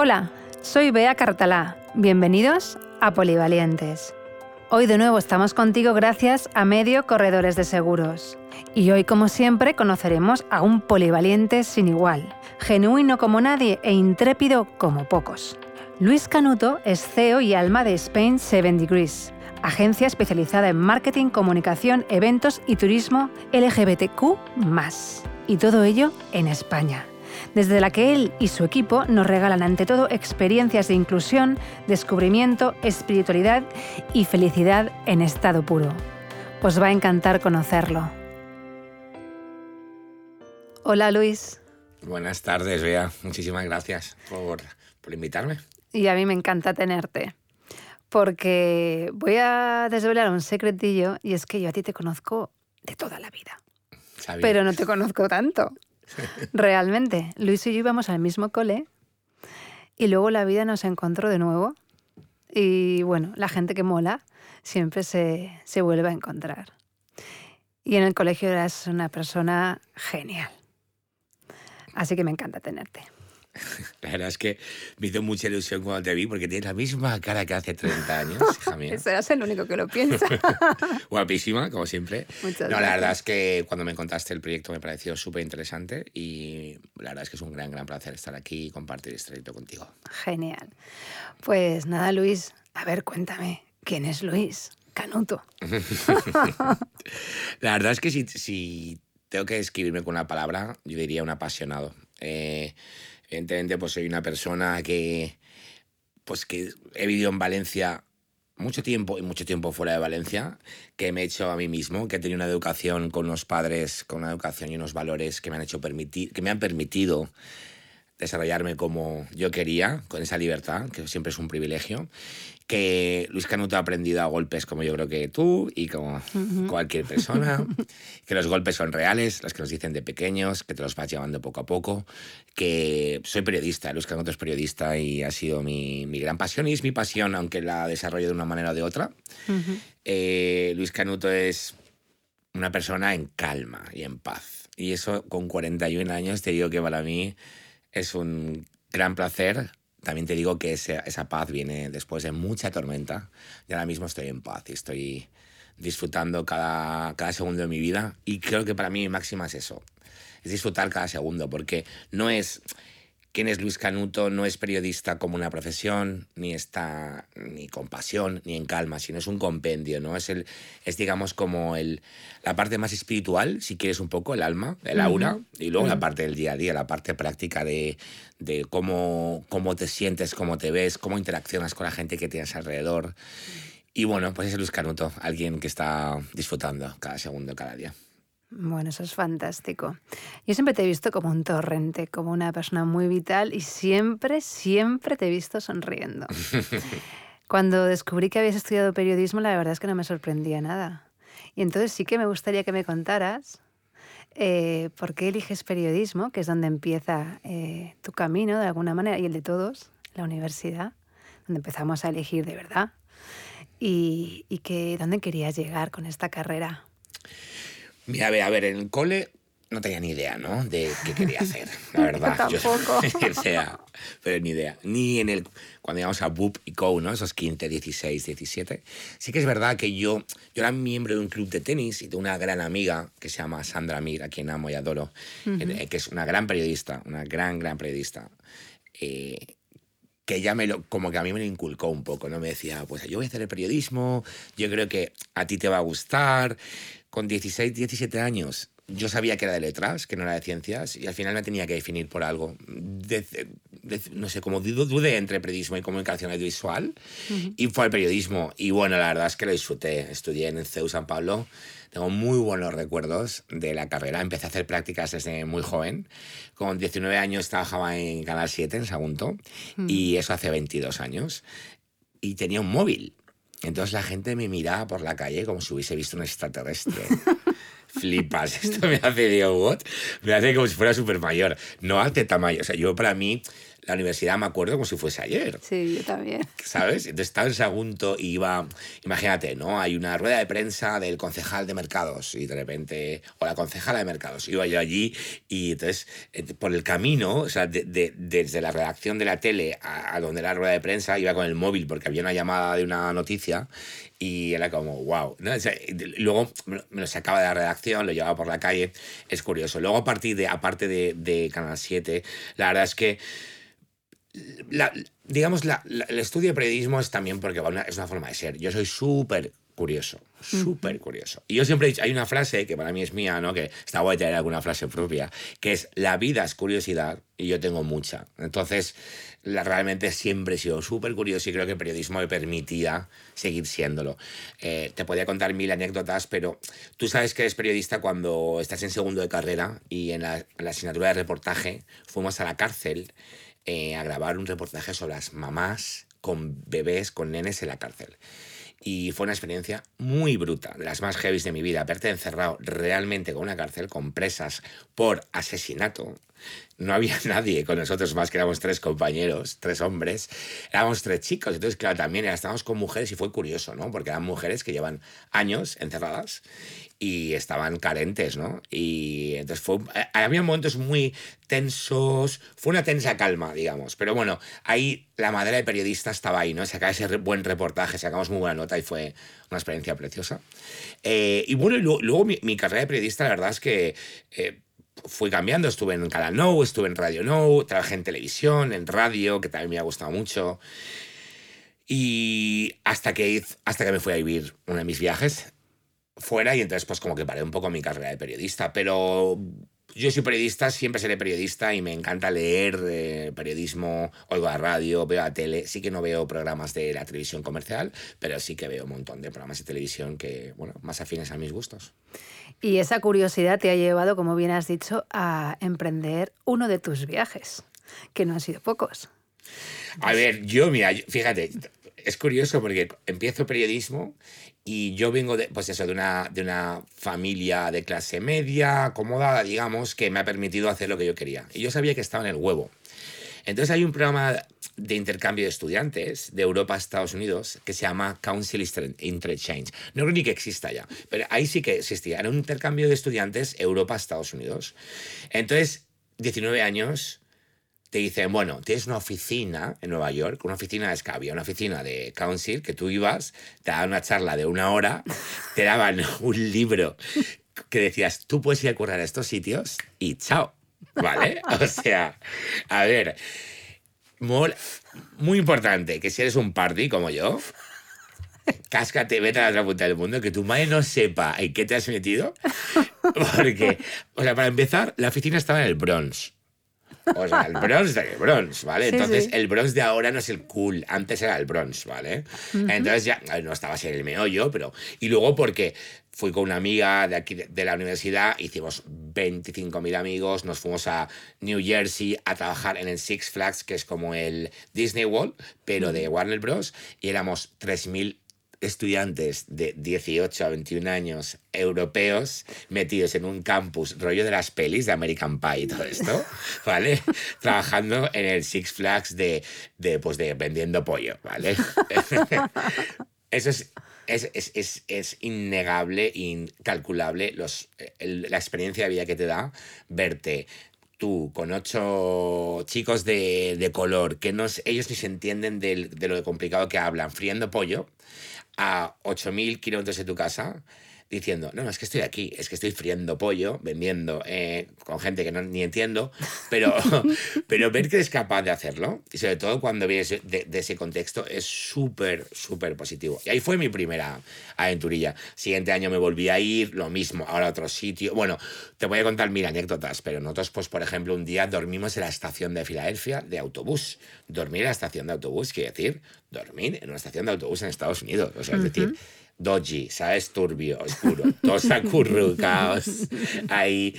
Hola, soy Bea Cartalá. Bienvenidos a Polivalientes. Hoy de nuevo estamos contigo gracias a Medio Corredores de Seguros. Y hoy, como siempre, conoceremos a un polivaliente sin igual, genuino como nadie e intrépido como pocos. Luis Canuto es CEO y alma de Spain 7 Degrees, agencia especializada en marketing, comunicación, eventos y turismo LGBTQ. Y todo ello en España desde la que él y su equipo nos regalan ante todo experiencias de inclusión, descubrimiento, espiritualidad y felicidad en estado puro. Os va a encantar conocerlo. Hola Luis. Buenas tardes, Bea. Muchísimas gracias por, por invitarme. Y a mí me encanta tenerte porque voy a desvelar un secretillo y es que yo a ti te conozco de toda la vida. Pero no te conozco tanto. Realmente, Luis y yo íbamos al mismo cole y luego la vida nos encontró de nuevo. Y bueno, la gente que mola siempre se, se vuelve a encontrar. Y en el colegio eras una persona genial. Así que me encanta tenerte. La verdad es que me hizo mucha ilusión cuando te vi porque tienes la misma cara que hace 30 años, hija mía. Serás el único que lo piensa. Guapísima, como siempre. no, la verdad es que cuando me contaste el proyecto me pareció súper interesante y la verdad es que es un gran, gran placer estar aquí y compartir este proyecto contigo. Genial. Pues nada, Luis, a ver, cuéntame, ¿quién es Luis? Canuto. la verdad es que si, si tengo que describirme con una palabra, yo diría un apasionado. Eh, Evidentemente, pues soy una persona que, pues que he vivido en Valencia mucho tiempo y mucho tiempo fuera de Valencia, que me he hecho a mí mismo, que he tenido una educación con unos padres, con una educación y unos valores que me han hecho permitir, que me han permitido desarrollarme como yo quería, con esa libertad, que siempre es un privilegio, que Luis Canuto ha aprendido a golpes como yo creo que tú y como cualquier persona, que los golpes son reales, los que nos dicen de pequeños, que te los vas llevando poco a poco, que soy periodista, Luis Canuto es periodista y ha sido mi, mi gran pasión y es mi pasión, aunque la desarrollo de una manera o de otra. Eh, Luis Canuto es una persona en calma y en paz. Y eso con 41 años te digo que para mí es un gran placer. También te digo que esa, esa paz viene después de mucha tormenta. Y ahora mismo estoy en paz y estoy disfrutando cada, cada segundo de mi vida. Y creo que para mí mi máxima es eso. Es disfrutar cada segundo, porque no es quién es Luis Canuto no es periodista como una profesión, ni está ni con pasión, ni en calma, sino es un compendio, ¿no? Es, el, es digamos, como el, la parte más espiritual, si quieres un poco, el alma, el aura, y luego la parte del día a día, la parte práctica de, de cómo, cómo te sientes, cómo te ves, cómo interaccionas con la gente que tienes alrededor. Y bueno, pues es Luis Canuto, alguien que está disfrutando cada segundo, cada día. Bueno, eso es fantástico. Yo siempre te he visto como un torrente, como una persona muy vital y siempre, siempre te he visto sonriendo. Cuando descubrí que habías estudiado periodismo, la verdad es que no me sorprendía nada. Y entonces sí que me gustaría que me contaras eh, por qué eliges periodismo, que es donde empieza eh, tu camino de alguna manera y el de todos, la universidad, donde empezamos a elegir de verdad. Y, y que dónde querías llegar con esta carrera. Mira, a ver, en el cole no tenía ni idea, ¿no? De qué quería hacer, la verdad. Yo tampoco. o sea, pero ni idea. Ni en el, cuando íbamos a BUP y CO, ¿no? Esos 15, 16, 17. Sí que es verdad que yo, yo era miembro de un club de tenis y de una gran amiga que se llama Sandra Mir, a quien amo y adoro, eh, que es una gran periodista, una gran, gran periodista. Eh, que ella me lo, como que a mí me lo inculcó un poco, ¿no? Me decía, pues yo voy a hacer el periodismo, yo creo que a ti te va a gustar, con 16, 17 años yo sabía que era de letras, que no era de ciencias, y al final me tenía que definir por algo. no sé, como dudé entre periodismo y comunicación audiovisual, y fue el periodismo. Y bueno, la verdad es que lo disfruté. Estudié en el CEU San Pablo, tengo muy buenos recuerdos de la carrera. Empecé a hacer prácticas desde muy joven. Con 19 años trabajaba en Canal 7, en Sagunto, y eso hace 22 años. Y tenía un móvil. Entonces la gente me miraba por la calle como si hubiese visto un extraterrestre. Flipas, esto me hace de what? Me hace como si fuera súper mayor. No hace tamaño. O sea, yo para mí, la universidad me acuerdo como si fuese ayer. Sí, yo también. ¿Sabes? Entonces estaba en Sagunto y iba, imagínate, ¿no? Hay una rueda de prensa del concejal de mercados y de repente, o la concejala de mercados, iba yo allí y entonces eh, por el camino, o sea, desde la redacción de la tele a, donde era la rueda de prensa, iba con el móvil porque había una llamada de una noticia y era como, wow. luego me lo sacaba de la redacción, lo llevaba por la calle, es curioso. Luego a partir de, aparte de, de Canal 7, la verdad es que la, digamos, la, el estudio de periodismo es también porque es una forma de ser. Yo soy súper curioso, súper curioso. Y yo siempre he dicho, hay una frase que para mí es mía, ¿no? Que está guay tener alguna frase propia, que es, la vida es curiosidad y yo tengo mucha. Entonces, la, realmente siempre he sido súper curioso y creo que el periodismo me permitía seguir siéndolo. Eh, te podía contar mil anécdotas, pero tú sabes que eres periodista cuando estás en segundo de carrera y en la, en la asignatura de reportaje fuimos a la cárcel eh, a grabar un reportaje sobre las mamás con bebés, con nenes en la cárcel. Y fue una experiencia muy bruta, de las más heavy de mi vida. Verte encerrado realmente con una cárcel, con presas por asesinato. No había nadie con nosotros más que éramos tres compañeros, tres hombres. Éramos tres chicos. Entonces, claro, también estábamos con mujeres y fue curioso, ¿no? Porque eran mujeres que llevan años encerradas y estaban carentes, ¿no? Y entonces fue, eh, había momentos muy tensos, fue una tensa calma, digamos, pero bueno, ahí la madera de periodista estaba ahí, ¿no? Sacaba ese buen reportaje, sacamos muy buena nota y fue una experiencia preciosa. Eh, y bueno, luego, mi, carrera de periodista, la verdad es que... Eh, fui cambiando, estuve en Canal No, estuve en Radio No, trabajé en televisión, en radio, que también me ha gustado mucho. Y hasta que, hasta que me fui a vivir uno de mis viajes fuera y entonces pues como que paré un poco mi carrera de periodista, pero yo soy periodista, siempre seré periodista y me encanta leer eh, periodismo, oigo a radio, veo a tele, sí que no veo programas de la televisión comercial, pero sí que veo un montón de programas de televisión que, bueno, más afines a mis gustos. Y esa curiosidad te ha llevado, como bien has dicho, a emprender uno de tus viajes, que no han sido pocos. A ver, yo, mira, fíjate, es curioso porque empiezo periodismo y yo vengo de, pues eso, de, una, de una familia de clase media, acomodada, digamos, que me ha permitido hacer lo que yo quería. Y yo sabía que estaba en el huevo. Entonces hay un programa de intercambio de estudiantes de Europa a Estados Unidos que se llama Council Interchange. No creo ni que exista ya, pero ahí sí que existía. Era un intercambio de estudiantes Europa-Estados Unidos. Entonces, 19 años, te dicen, bueno, tienes una oficina en Nueva York, una oficina de Scavia, una oficina de Council, que tú ibas, te daban una charla de una hora, te daban un libro que decías, tú puedes ir a currar a estos sitios y chao, ¿vale? O sea, a ver, muy importante que si eres un party como yo, cáscate, vete a la otra punta del mundo, que tu madre no sepa en qué te has metido, porque, o sea, para empezar, la oficina estaba en el Bronx. O sea, el Bronx de Bronx, ¿vale? Entonces, el Bronx de ahora no es el cool, antes era el Bronx, ¿vale? Entonces ya no estaba en el meollo, pero. Y luego porque fui con una amiga de aquí de la universidad, hicimos 25.000 amigos, nos fuimos a New Jersey a trabajar en el Six Flags, que es como el Disney World, pero de Warner Bros. Y éramos 3.000 estudiantes de 18 a 21 años europeos metidos en un campus rollo de las pelis de American Pie y todo esto, ¿vale? Trabajando en el Six Flags de, de, pues de vendiendo pollo, ¿vale? Eso es, es, es, es, innegable, incalculable los, la experiencia de vida que te da verte tú con ocho chicos de, de color que no, ellos ni se entienden de, de lo complicado que hablan, friendo pollo, a 8.000 kilómetros de tu casa diciendo, no, no, es que estoy aquí, es que estoy friendo pollo, vendiendo eh, con gente que no, ni entiendo, pero, pero ver que eres capaz de hacerlo, y sobre todo cuando vienes de, ese contexto, es súper, súper positivo. Y ahí fue mi primera aventurilla. Siguiente año me volví a ir, lo mismo, ahora a otro sitio. Bueno, te voy a contar mil anécdotas, pero nosotros, pues, por ejemplo, un día dormimos en la estación de Filadelfia de autobús. Dormir en la estación de autobús quiere decir dormir en una estación de autobús en Estados Unidos. O sea, es decir, doji, ¿sabes? Turbio, oscuro, todos acurrucados ahí.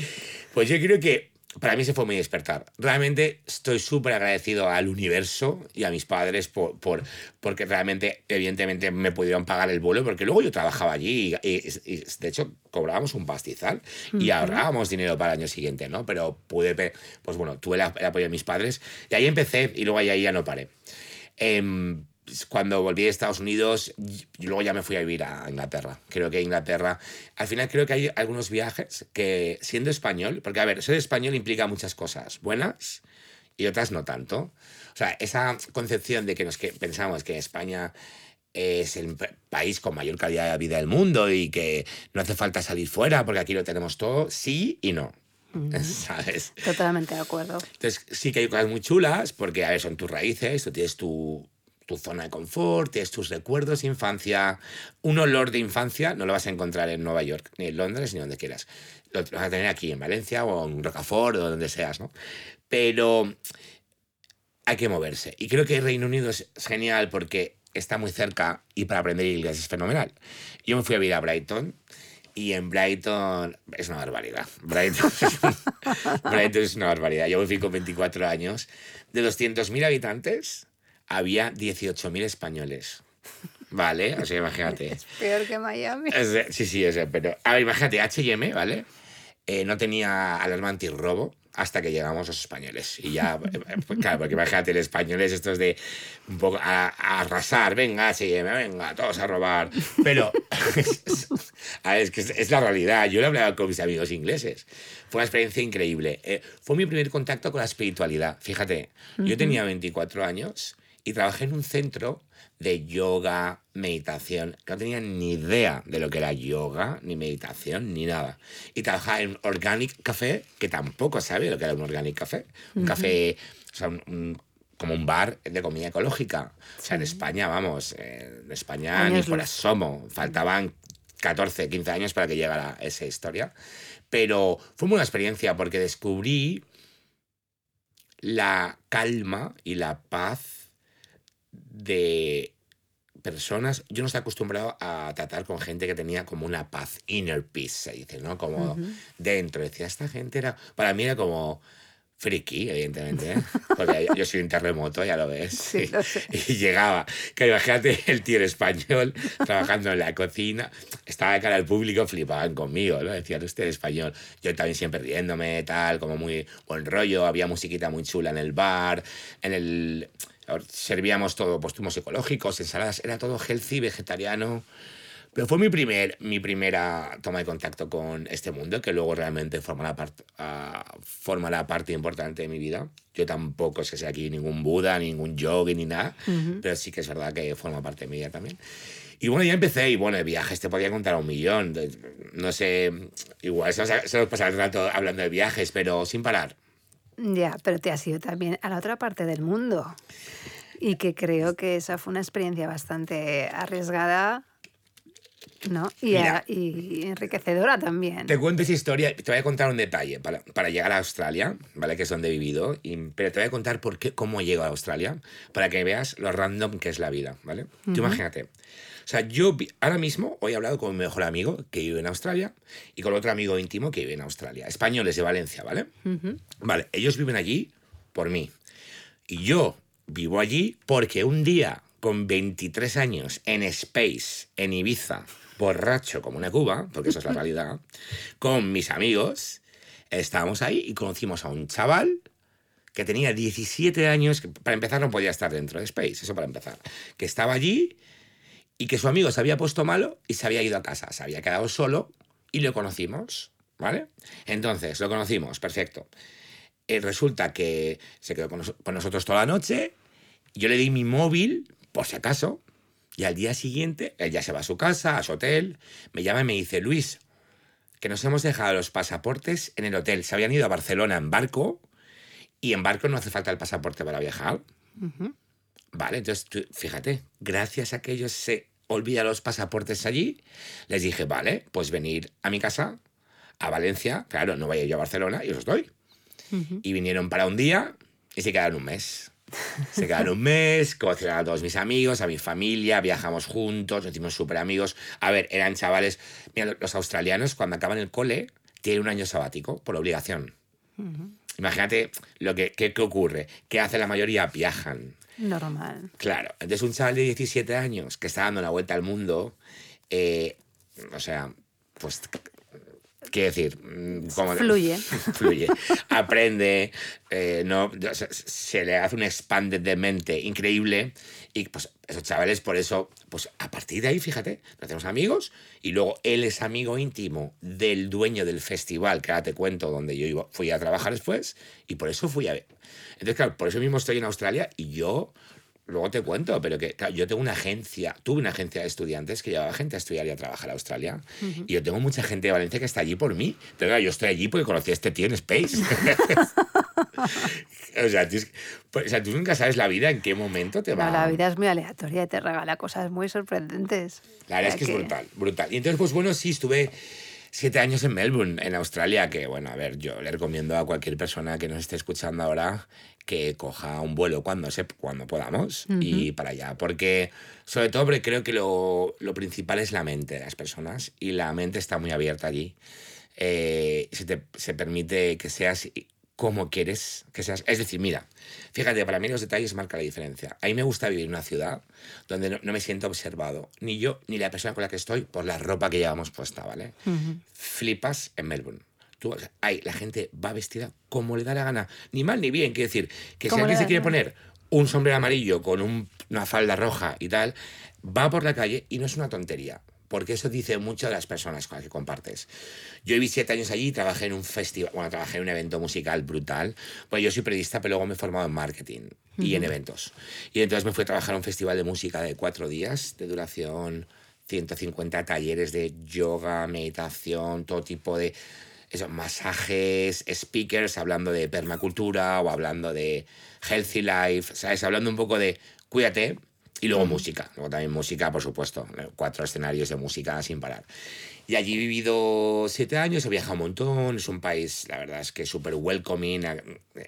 Pues yo creo que para mí se fue muy despertar. Realmente estoy súper agradecido al universo y a mis padres por, por, porque realmente, evidentemente, me pudieron pagar el vuelo, porque luego yo trabajaba allí y, y- y, de hecho cobrábamos un pastizal y ahorrábamos dinero para el año siguiente, ¿no? Pero pude, pues bueno, tuve el, apoyo de mis padres y ahí empecé y luego ahí, ahí ya no paré. Em, cuando volví de Estados Unidos, y luego ya me fui a vivir a Inglaterra. Creo que Inglaterra, al final creo que hay algunos viajes que siendo español, porque a ver, ser español implica muchas cosas buenas y otras no tanto. O sea, esa concepción de que nos que pensamos que España es el pa- país con mayor calidad de vida del mundo y que no hace falta salir fuera porque aquí lo tenemos todo, sí y no. ¿Sabes? Totalmente de acuerdo. Entonces, sí que hay cosas muy chulas, porque, a ver, son tus raíces, tú tienes tu, tu zona de confort, tienes tus recuerdos de infancia. Un olor de infancia no lo vas a encontrar en Nueva York, ni en Londres, ni donde quieras. Lo vas a tener aquí, en Valencia o en Rocafort o donde seas, ¿no? Pero hay que moverse. Y creo que Reino Unido es genial porque está muy cerca y para aprender inglés es fenomenal. Yo me fui a vivir a Brighton y en Brighton es una barbaridad. Brighton, Brighton es una barbaridad. Yo me fui con 24 años. De los 100.000 habitantes, había 18.000 españoles. ¿Vale? O sea, imagínate. Peor que Miami. Es sí, sí, es de- pero. A ver, imagínate, HM, ¿vale? Eh, no tenía alarma antirrobo hasta que llegamos los españoles. Y ya, eh, pues, claro, porque imagínate, el español es esto es de un poco a, a arrasar, venga, HM, venga, todos a robar. Pero a ver, es que es, es la realidad. Yo lo hablaba con mis amigos ingleses. Fue una experiencia increíble. Eh, fue mi primer contacto con la espiritualidad. Fíjate, yo tenía 24 años y trabajé en un centro de yoga, meditación. No tenía ni idea de lo que era yoga, ni meditación, ni nada. Y trabajaba en Organic Café, que tampoco sabía lo que era un Organic Café. Un café, o sea, un- un- como un bar de comida ecológica. O sea, en España, vamos, en España ni por asomo. Faltaban 14, 15 años para que llegara esa historia. Pero fue una experiencia porque descubrí la calma y la paz de personas. Yo no estoy acostumbrado a tratar con gente que tenía como una paz, inner peace, se dice, ¿no? Como dentro. Decía, esta gente era. Para mí era como. Friki, evidentemente, ¿eh? porque yo soy un terremoto, ya lo ves. Sí, lo sé. Y llegaba, que imagínate el tío español trabajando en la cocina, estaba de cara al público, flipaban conmigo, ¿no? Decían, usted es español. Yo también siempre riéndome, tal, como muy buen rollo, había musiquita muy chula en el bar, en el... Servíamos todo, pues zumos ecológicos, ensaladas, era todo healthy, vegetariano. Pero fue mi, primer, mi primera toma de contacto con este mundo, que luego realmente forma la, part- ah, forma la parte importante de mi vida. Yo tampoco es que sea aquí ningún Buda, ningún yogi, ni nada, pero sí que es verdad que forma parte de mi vida también. Y bueno, ya empecé, y bueno, de viajes te podía contar a un millón. No sé, igual se nos, se nos pasa el rato hablando de viajes, pero sin parar. Ya, pero te has ido también a la otra parte del mundo. Y que creo que esa fue una experiencia bastante arriesgada, ¿no? Y, Mira. a- y enriquecedora también. Te cuento esa historia, te voy a contar un detalle para, para llegar a Australia, ¿vale? Que es donde he vivido, y, pero te voy a contar por qué, cómo llego a Australia, para que veas lo random que es la vida, ¿vale? Tú imagínate. O sea, yo ahora mismo hoy he hablado con mi mejor amigo que vive en Australia y con otro amigo íntimo que vive en Australia, españoles de Valencia, ¿vale? Vale, ellos viven allí por mí. Y yo vivo allí porque un día, con 23 años, en Space, en Ibiza, borracho como una cuba, porque eso es la realidad, con mis amigos, estábamos ahí y conocimos a un chaval que tenía 17 años, que para empezar no podía estar dentro de Space, eso para empezar, que estaba allí y que su amigo se había puesto malo y se había ido a casa, se había quedado solo y lo conocimos, ¿vale? Entonces, lo conocimos, perfecto. Eh, resulta que se quedó con, nos- con nosotros toda la noche, yo le di mi móvil, por si acaso, y al día siguiente, él ya se va a su casa, a su hotel, me llama y me dice, Luis, que nos hemos dejado los pasaportes en el hotel. Se habían ido a Barcelona en barco y en barco no hace falta el pasaporte para viajar. Vale, entonces tú- fíjate, gracias a que ellos se olvidan los pasaportes allí, les dije, vale, pues venir a mi casa, a Valencia, claro, no vaya yo a Barcelona y os doy. Y vinieron para un día y se quedaron un mes. Se quedaron un mes, conocieron a todos mis amigos, a mi familia, viajamos juntos, nos hicimos súper amigos. A ver, eran chavales. Mira, los australianos, cuando acaban el cole, tienen un año sabático por obligación. Imagínate lo que, qué, qué ocurre. ¿Qué hace la mayoría? Viajan. Normal. Claro. Entonces un chaval de 17 años que está dando la vuelta al mundo, eh, o sea, pues Quiero decir, mm, como Fluye. fluye. Aprende, eh, no, se le hace un expanded de mente increíble. Y pues esos chavales, por eso, pues a partir de ahí, fíjate, nos hacemos amigos. Y luego él es amigo íntimo del dueño del festival, que ahora te cuento, donde yo iba, fui a trabajar después. Y por eso fui a ver. Entonces, claro, por eso mismo estoy en Australia y yo Luego te cuento, pero que yo tengo una agencia, tuve una agencia de estudiantes que llevaba gente a estudiar y a trabajar a Australia. Y yo tengo mucha gente de Valencia que está allí por mí. Entonces, yo estoy allí porque conocí a este tío en Space. o, sea, tú, pues, o, sea, tú, nunca sabes la vida en qué momento te va. No, la vida es muy aleatoria y te regala cosas muy sorprendentes. La verdad es que, que, es brutal, brutal. Y entonces, pues bueno, sí, estuve siete años en Melbourne, en Australia, que bueno, a ver, yo le recomiendo a cualquier persona que nos esté escuchando ahora que coja un vuelo cuando, se, cuando podamos uh -huh. y para allá. Porque, sobre todo, porque creo que lo, lo, principal es la mente de las personas y la mente está muy abierta allí. Eh, se, te, se permite que seas como quieres que seas. Es decir, mira, fíjate, para mí los detalles marcan la diferencia. A mí me gusta vivir en una ciudad donde no, no, me siento observado, ni yo ni la persona con la que estoy, por la ropa que llevamos puesta, ¿vale? Uh -huh. Flipas en Melbourne. Tú, la gente va vestida como le da la gana, ni mal ni bien. Quiere decir, que si alguien se quiere poner un sombrero amarillo con un, una falda roja y tal, va por la calle y no es una tontería porque eso dice mucho de las personas con las que compartes. Yo viví siete años allí y trabajé en un festival, bueno, trabajé en un evento musical brutal. Pues yo soy periodista, pero luego me he formado en marketing uh -huh. y en eventos. Y entonces me fui a trabajar a un festival de música de cuatro días de duración, 150 talleres de yoga, meditación, todo tipo de eso, masajes, speakers hablando de permacultura o hablando de healthy life, ¿sabes? Hablando un poco de cuídate, y luego música, luego también música, por supuesto, cuatro escenarios de música sin parar. Y allí he vivido siete años, he viajado un montón, es un país, la verdad es que súper welcoming,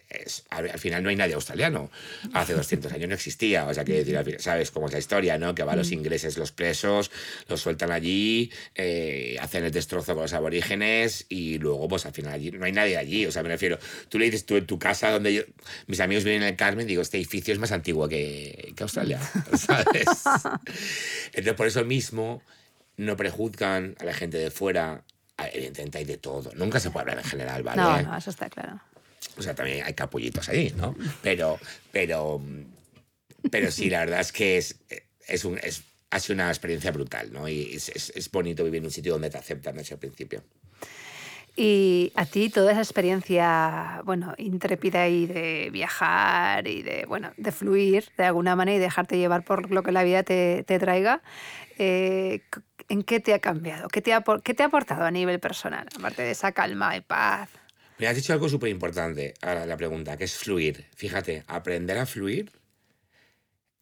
es, al final no hay nadie australiano, hace 200 años no existía, o sea, que decir, sabes cómo es la historia, ¿no? Que van los ingleses, los presos, los sueltan allí, eh, hacen el destrozo con los aborígenes y luego, pues al final allí no hay nadie allí, o sea, me refiero, tú le dices tú en tu casa donde yo, mis amigos viven en el Carmen, digo, este edificio es más antiguo que, que Australia, ¿sabes? Entonces, por eso mismo no prejuzgan a la gente de fuera. Evidentemente hay de todo. Nunca se puede hablar en general, ¿vale? No, no, eso está claro. O sea, también hay capullitos ahí, ¿no? Pero, pero, pero sí, la verdad es que es, es, un, es ha sido una experiencia brutal, ¿no? Y es, es, es, bonito vivir en un sitio donde te aceptan desde el principio. Y a ti toda esa experiencia, bueno, intrépida y de viajar y de, bueno, de fluir de alguna manera y dejarte llevar por lo que la vida te, te traiga, eh, ¿en qué te ha cambiado? ¿Qué te ha, ¿Qué te ha aportado a nivel personal, aparte de esa calma y paz? Me has dicho algo súper importante ahora la pregunta, que es fluir. Fíjate, aprender a fluir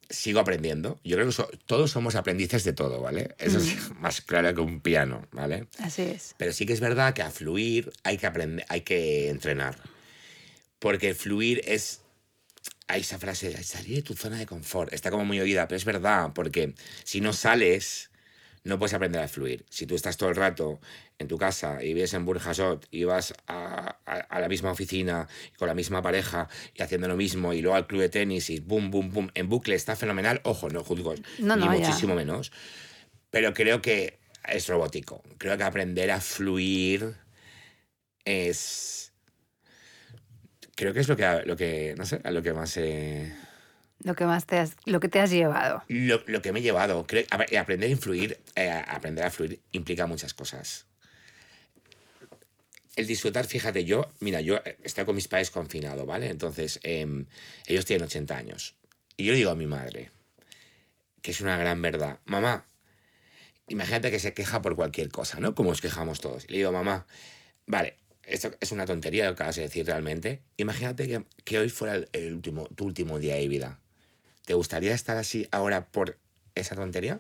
sigo aprendiendo. Yo creo que so, todos somos aprendices de todo, ¿vale? Eso mm. es más claro que un piano, ¿vale? Así es. Pero sí que es verdad que a fluir hay que aprender, hay que entrenar. Porque fluir es hay esa frase de salir de tu zona de confort. Está como muy oída, pero es verdad, porque si no sales, no puedes aprender a fluir. Si tú estás todo el rato en tu casa y vives en Burjasot y vas a, a, a, la misma oficina con la misma pareja y haciendo lo mismo y luego al club de tenis y boom, boom, boom, en bucle está fenomenal, ojo, no juzgo, no, ni no, muchísimo ya. menos. Pero creo que es robótico. Creo que aprender a fluir es... Creo que es lo que, lo que no sé, a lo que más... Eh... Lo que más te has, lo que te has llevado. Lo, lo que me he llevado. Creo, a, aprender a influir, eh, aprender a fluir implica muchas cosas el disfrutar, fíjate, yo, mira, yo estoy con mis padres confinado, ¿vale? Entonces, eh, ellos tienen 80 años. Y yo digo a mi madre, que es una gran verdad, mamá, imagínate que se queja por cualquier cosa, ¿no? Como nos quejamos todos. Le digo, mamá, vale, esto es una tontería lo que vas a decir realmente. Imagínate que, que hoy fuera el último, tu último día de vida. ¿Te gustaría estar así ahora por esa tontería?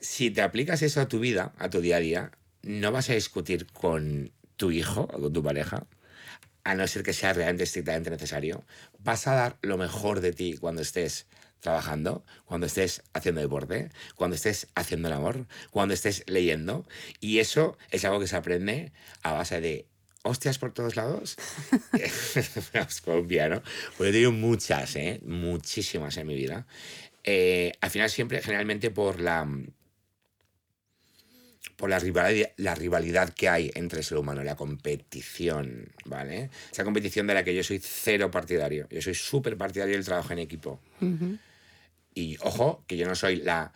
Si te aplicas eso a tu vida, a tu día a día, no vas a discutir con tu hijo o con tu pareja, a no ser que sea realmente estrictamente necesario, vas a dar lo mejor de ti cuando estés trabajando, cuando estés haciendo deporte, cuando estés haciendo el amor, cuando estés leyendo. Y eso es algo que se aprende a base de hostias por todos lados. Colombia, ¿no? Pues he tenido muchas, ¿eh? Muchísimas en mi vida. Eh, al final siempre, generalmente por la por la rivalidad, la rivalidad que hay entre el ser humano, la competición, ¿vale? Esa competición de la que yo soy cero partidario. Yo soy súper partidario del trabajo en equipo. Y ojo, que yo no soy la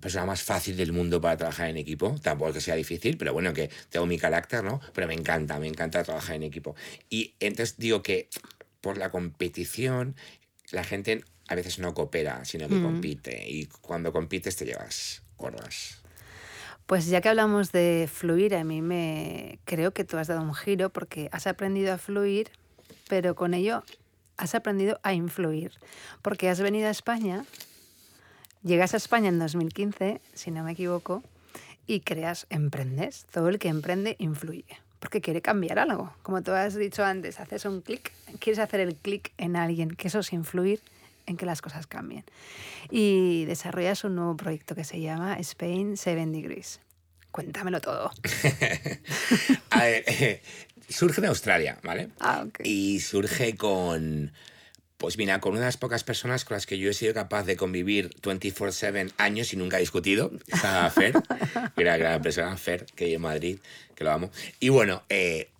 persona más fácil del mundo para trabajar en equipo. Tampoco que sea difícil, pero bueno, que tengo mi carácter, ¿no? Pero me encanta, me encanta trabajar en equipo. Y entonces digo que por la competición, la gente a veces no coopera, sino que compite. Y cuando compites te llevas gordas. Pues ya que hablamos de fluir, a mí me creo que tú has dado un giro porque has aprendido a fluir, pero con ello has aprendido a influir. Porque has venido a España, llegas a España en 2015, si no me equivoco, y creas, emprendes. Todo el que emprende influye, porque quiere cambiar algo. Como tú has dicho antes, haces un clic, quieres hacer el clic en alguien, que eso es influir en que las cosas cambien. Y desarrollas un nuevo proyecto que se llama Spain Seven Degrees. Cuéntamelo todo. a ver, eh, surge en Australia, ¿vale? Ah, ok. Y surge con, pues mira, con unas pocas personas con las que yo he sido capaz de convivir 24/7 años y nunca he discutido. Estaba Fer, era gran persona, Fer, que vive en Madrid, que lo amo. Y bueno, eh,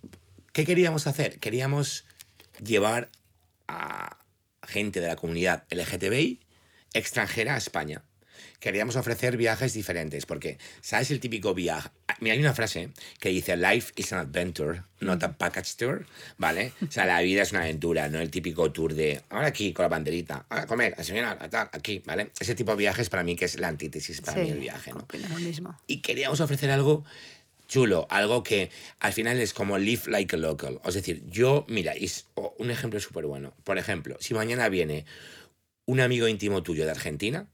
¿qué queríamos hacer? Queríamos llevar a gente de la comunidad LGTBI extranjera a España. Queríamos ofrecer viajes diferentes, porque, ¿sabes el típico viaje? Mira, hay una frase que dice, Life is an adventure, not a package tour, ¿vale? O sea, la vida es una aventura, no el típico tour de, ahora aquí con la banderita, ahora a comer, a a tal, aquí, ¿vale? Ese tipo de viajes para mí que es la antítesis para mí el viaje, ¿no? opino lo mismo. Y queríamos ofrecer algo chulo, algo que al final es como live like a local. Es decir, yo, mira, es un ejemplo súper bueno. Por ejemplo, si mañana viene un amigo íntimo tuyo de Argentina,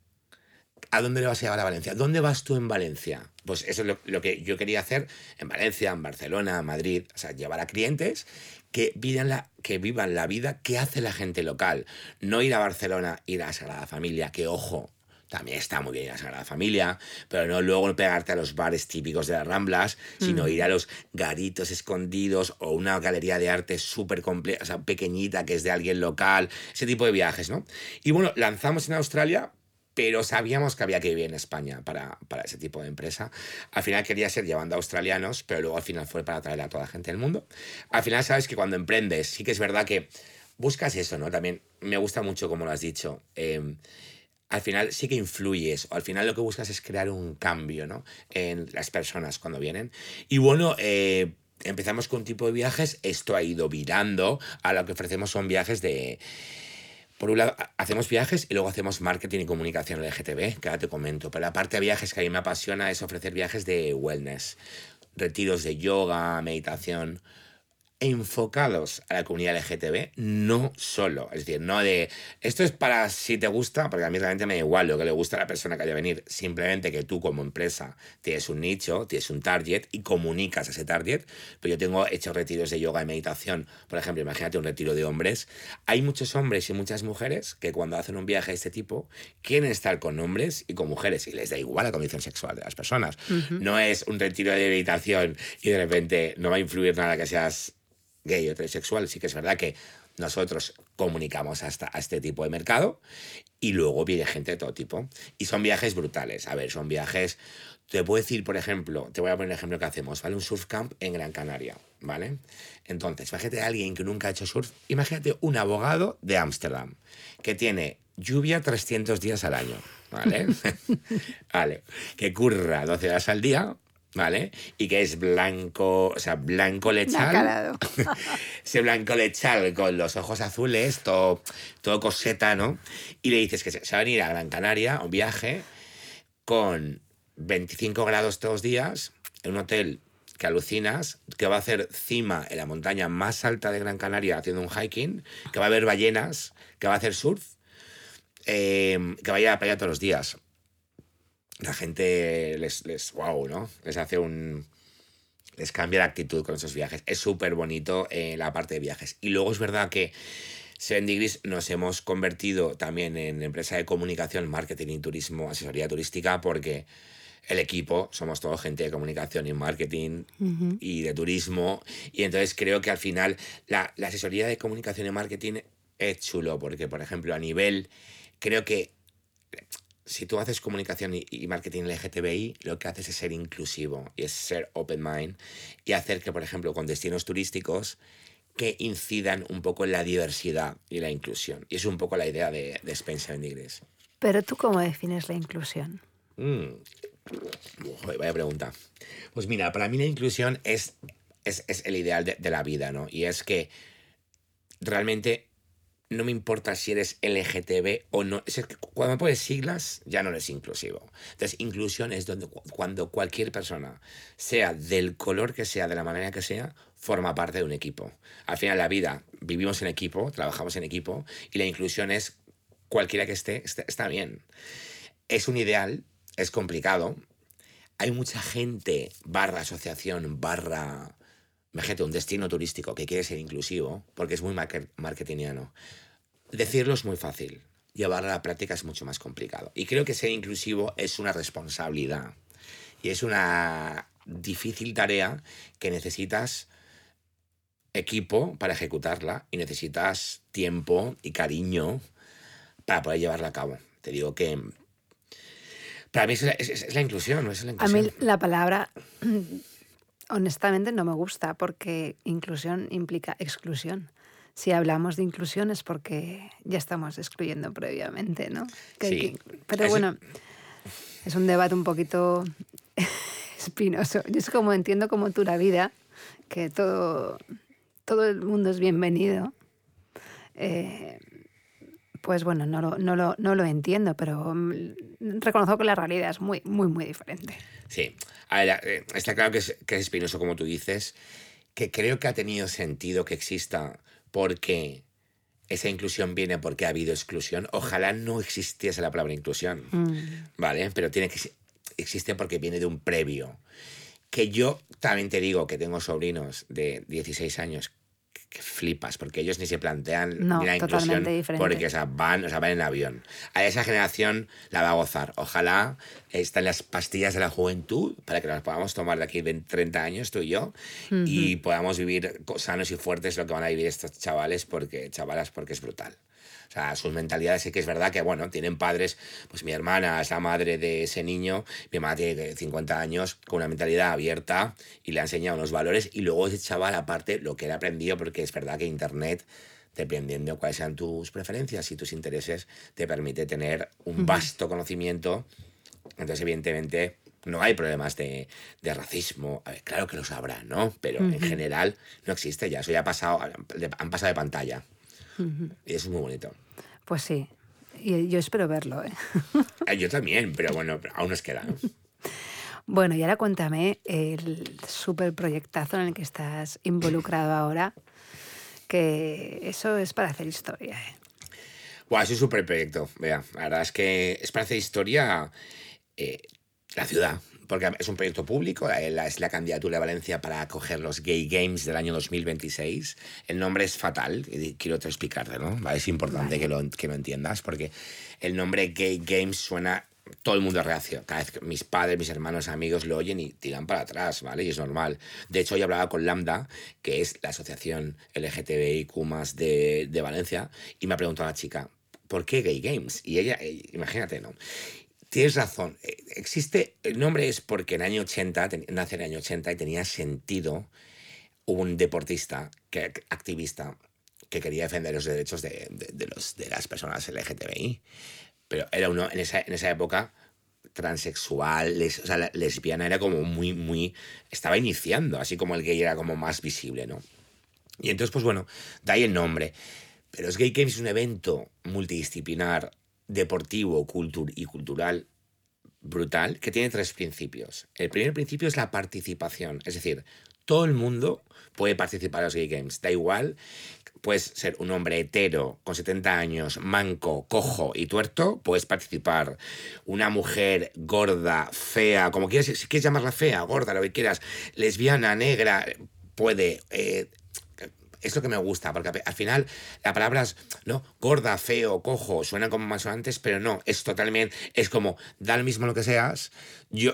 ¿a dónde le vas a llevar a Valencia? ¿Dónde vas tú en Valencia? Pues eso es lo, lo que yo quería hacer en Valencia, en Barcelona, en Madrid. O sea, llevar a clientes que vivan, la, que vivan la vida que hace la gente local. No ir a Barcelona, ir a Sagrada Familia, que ojo, también está muy bien la Sagrada Familia, pero no luego pegarte a los bares típicos de las Ramblas, sino ir a los garitos escondidos o una galería de arte súper compleja, o sea, pequeñita que es de alguien local, ese tipo de viajes, ¿no? Y bueno, lanzamos en Australia, pero sabíamos que había que vivir en España para, para, ese tipo de empresa. Al final quería ser llevando a australianos, pero luego al final fue para traer a toda la gente del mundo. Al final sabes que cuando emprendes, sí que es verdad que buscas eso, ¿no? También me gusta mucho como lo has dicho. Eh, al final sí que influyes, o al final lo que buscas es crear un cambio ¿no? en las personas cuando vienen. Y bueno, eh, empezamos con un tipo de viajes, esto ha ido virando, a lo que ofrecemos son viajes de... Por un lado, hacemos viajes y luego hacemos marketing y comunicación LGTB, que ahora te comento. Pero la parte de viajes que a mí me apasiona es ofrecer viajes de wellness, retiros de yoga, meditación, enfocados a la comunidad LGTB, no solo. Es decir, no de esto es para si te gusta, porque a mí realmente me da igual lo que le gusta a la persona que haya venir. Simplemente que tú, como empresa, tienes un nicho, tienes un target y comunicas a ese target. Pero yo tengo hecho retiros de yoga y meditación. Por ejemplo, imagínate un retiro de hombres. Hay muchos hombres y muchas mujeres que cuando hacen un viaje de este tipo quieren estar con hombres y con mujeres y les da igual la condición sexual de las personas. Uh -huh. No es un retiro de meditación y de repente no va a influir nada que seas gay o heterosexual, sí que es verdad que nosotros comunicamos hasta a este tipo de mercado y luego viene gente de todo tipo. Y son viajes brutales. A ver, son viajes... Te puedo decir, por ejemplo, te voy a poner el ejemplo que hacemos, ¿vale? Un surf camp en Gran Canaria, ¿vale? Entonces, imagínate a alguien que nunca ha hecho surf, imagínate un abogado de Ámsterdam que tiene lluvia 300 días al año, ¿vale? vale, que curra 12 horas al día, ¿vale? Y que es blanco, o sea, blanco lechal. Ese blanco lechal con los ojos azules, todo, todo coseta, ¿no? Y le dices que se, va a venir a Gran Canaria a un viaje con 25 grados todos los días, en un hotel que alucinas, que va a hacer cima en la montaña más alta de Gran Canaria haciendo un hiking, que va a haber ballenas, que va a hacer surf, eh, que va a ir a la playa todos los días la gente les, les, wow, ¿no? Les hace un... les cambia la actitud con esos viajes. Es súper bonito eh, la parte de viajes. Y luego es verdad que Seven Degrees nos hemos convertido también en empresa de comunicación, marketing y turismo, asesoría turística, porque el equipo somos todo gente de comunicación y marketing y de turismo. Y entonces creo que al final la, la, asesoría de comunicación y marketing es chulo, porque por ejemplo a nivel, creo que si tú haces comunicación y, y marketing LGTBI, lo que haces es ser inclusivo y es ser open mind y hacer que, por ejemplo, con destinos turísticos, que incidan un poco en la diversidad y la inclusión. Y es un poco la idea de, de Spencer Nigris. Pero tú cómo defines la inclusión? Mm. vaya pregunta. Pues mira, para mí la inclusión es, es, es el ideal de, de, la vida, ¿no? Y es que realmente no me importa si eres LGTB o no. Es que cuando pones siglas ya no eres inclusivo. Entonces, inclusión es donde, cuando cualquier persona, sea del color que sea, de la manera que sea, forma parte de un equipo. Al final, la vida, vivimos en equipo, trabajamos en equipo y la inclusión es cualquiera que esté, está, bien. Es un ideal, es complicado. Hay mucha gente, barra asociación, barra imagínate, un destino turístico que quiere ser inclusivo, porque es muy marketingiano. Decirlo es muy fácil, llevarlo a la práctica es mucho más complicado. Y creo que ser inclusivo es una responsabilidad y es una difícil tarea que necesitas equipo para ejecutarla y necesitas tiempo y cariño para poder llevarla a cabo. Te digo que para mí es la, es, es la inclusión, no es la inclusión. A mí la palabra honestamente no me gusta porque inclusión implica exclusión. Si hablamos de inclusión es porque ya estamos excluyendo previamente, ¿no? Que sí. que, pero bueno, es un debate un poquito espinoso. Yo es como entiendo como tú la vida, que todo, todo el mundo es bienvenido. Eh, pues bueno, no lo, no, lo, no lo entiendo, pero reconozco que la realidad es muy, muy, muy diferente. Sí, a ver, eh, está claro que es, que es espinoso, como tú dices, que creo que ha tenido sentido que exista porque esa inclusión viene porque ha habido exclusión. Ojalá no existiese la palabra inclusión, mm. ¿vale? Pero tiene que existe porque viene de un previo. Que yo también te digo que tengo sobrinos de 16 años que flipas, porque ellos ni se plantean no, ni la inclusión diferente. porque o sea, van, o sea, van en avión. A esa generación la va a gozar. Ojalá estén las pastillas de la juventud para que las podamos tomar de aquí 20, 30 años, tú y yo, uh -huh. y podamos vivir sanos y fuertes lo que van a vivir estos chavales, porque, chavalas, porque es brutal. O sea, sus mentalidades sí que es verdad que, bueno, tienen padres, pues mi hermana es la madre de ese niño, mi mamá tiene 50 años, con una mentalidad abierta y le ha enseñado unos valores y luego ese chaval, aparte, lo que él ha aprendido, porque es verdad que Internet, dependiendo de cuáles sean tus preferencias y tus intereses, te permite tener un vasto conocimiento. Entonces, evidentemente, no hay problemas de, de racismo. A ver, claro que los habrá, ¿no? Pero uh -huh. en general no existe ya. Eso ya ha pasado, han pasado de pantalla. Uh -huh. Y eso es muy bonito. Pues sí. Y yo espero verlo, ¿eh? Yo también, pero bueno, aún nos queda, ¿no? Bueno, y ahora cuéntame el súper proyectazo en el que estás involucrado ahora, que eso es para hacer historia, ¿eh? Buah, es un súper proyecto, vea. La verdad es que es para hacer historia eh, la ciudad, porque es un proyecto público, es la candidatura de Valencia para acoger los Gay Games del año 2026. El nombre es fatal, quiero te explicarte, ¿no? Es importante vale. que, lo, que lo entiendas, porque el nombre Gay Games suena todo el mundo es reacio. Cada vez que mis padres, mis hermanos, amigos lo oyen y tiran para atrás, ¿vale? Y es normal. De hecho, hoy hablaba con Lambda, que es la asociación LGTBIQ de, de Valencia, y me ha preguntado a la chica, ¿por qué Gay Games? Y ella, eh, imagínate, ¿no? Tienes razón. Existe, el nombre es porque en el año 80, nace en el año 80 y tenía sentido un deportista, que, activista, que quería defender los derechos de, de, las personas LGTBI. Pero era uno, en esa, en esa época, transexual, o sea, lesbiana, era como muy, muy... Estaba iniciando, así como el gay era como más visible, ¿no? Y entonces, pues bueno, de ahí el nombre. Pero es Gay Games es un evento multidisciplinar deportivo cultur y cultural brutal que tiene tres principios. El primer principio es la participación, es decir, todo el mundo puede participar en los Gay Games, da igual, puedes ser un hombre hetero con 70 años, manco, cojo y tuerto, puedes participar. Una mujer gorda, fea, como quieras, si quieres llamarla fea, gorda, lo que quieras, lesbiana, negra, puede... Eh, es lo que me gusta, porque al final las palabras, ¿no? Gorda, feo, cojo, suenan como más antes, pero no, es totalmente, es como, da lo mismo lo que seas. Yo,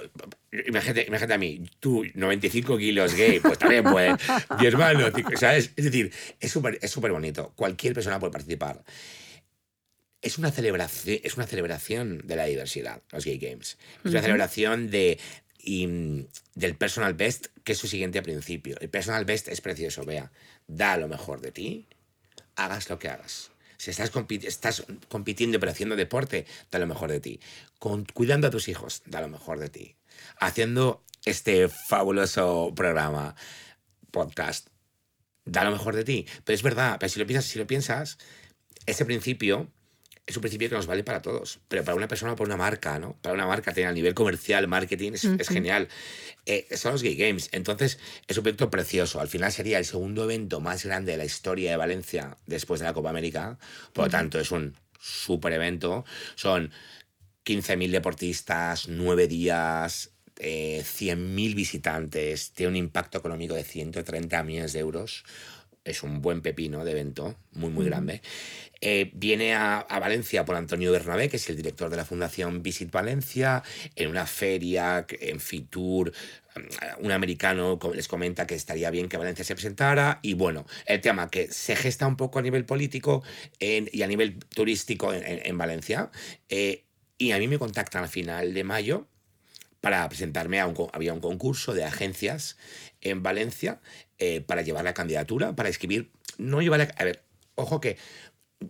imagínate, imagínate a mí, tú, 95 kilos gay, pues también puedes. Mi hermano, ¿sabes? Es decir, es súper es súper bonito. Cualquier persona puede participar. Es una, celebración, es una celebración de la diversidad, los Gay Games. Es una celebración de, y, del personal best, que es su siguiente principio. El personal best es precioso, vea, da lo mejor de ti, hagas lo que hagas. Si estás, estás compitiendo pero haciendo deporte, da lo mejor de ti. Cuidando a tus hijos, da lo mejor de ti. Haciendo este fabuloso programa, podcast, da lo mejor de ti. Pero es verdad, pero si lo piensas, si lo piensas ese principio es un principio que nos vale para todos, pero para una persona o para una marca, ¿no? Para una marca a nivel comercial, marketing, es, genial. Eh, son los Gay Games, entonces es un proyecto precioso. Al final sería el segundo evento más grande de la historia de Valencia después de la Copa América, por lo tanto es un super evento. Son 15.000 deportistas, 9 días, eh, 100.000 visitantes, tiene un impacto económico de 130 millones de euros es un buen pepino de evento, muy, muy grande. Eh, viene a, Valencia por Antonio Bernabé, que es el director de la Fundación Visit Valencia, en una feria, en Fitur. Mm, un americano les comenta que estaría bien que Valencia se presentara. Y bueno, el tema que se gesta un poco a nivel político y a nivel turístico en, Valencia. Eh, y a mí me contactan a final de mayo para presentarme a un, había un concurso de agencias en Valencia eh, para llevar la candidatura, para escribir, no llevar la, a ver, ojo que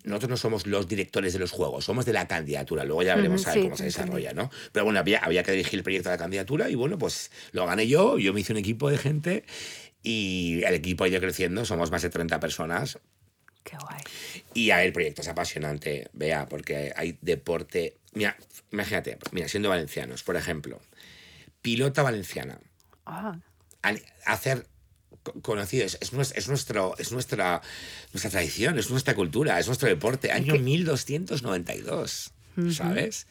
nosotros no somos los directores de los juegos, somos de la candidatura. Luego ya veremos a ver cómo se desarrolla, ¿no? Pero bueno, había, había que dirigir el proyecto de la candidatura y bueno, pues lo gané yo. Yo me hice un equipo de gente y el equipo ha ido creciendo. Somos más de 30 personas. Qué guay. Y a el proyecto es apasionante, vea, porque hay deporte. Mira, imagínate, mira, siendo valencianos, por ejemplo, pilota valenciana. Ah. Hacer conocido, es, es, nuestro, es nuestra, nuestra tradición, es nuestra cultura, es nuestro deporte. Año 1292, ¿sabes?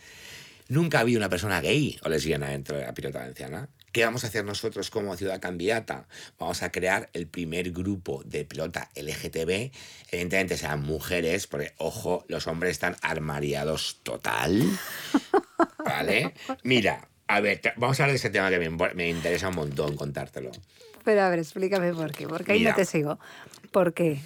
Nunca ha habido una persona gay o lesbiana dentro de la pilota valenciana. ¿Qué vamos a hacer nosotros como ciudad candidata? Vamos a crear el primer grupo de pelota LGTB. Evidentemente sean mujeres, porque, ojo, los hombres están armariados total. ¿Vale? Mira, a ver, vamos a hablar de ese tema que me, me interesa un montón contártelo. Pero a ver, explícame por qué. Porque ahí no te sigo. ¿Por qué?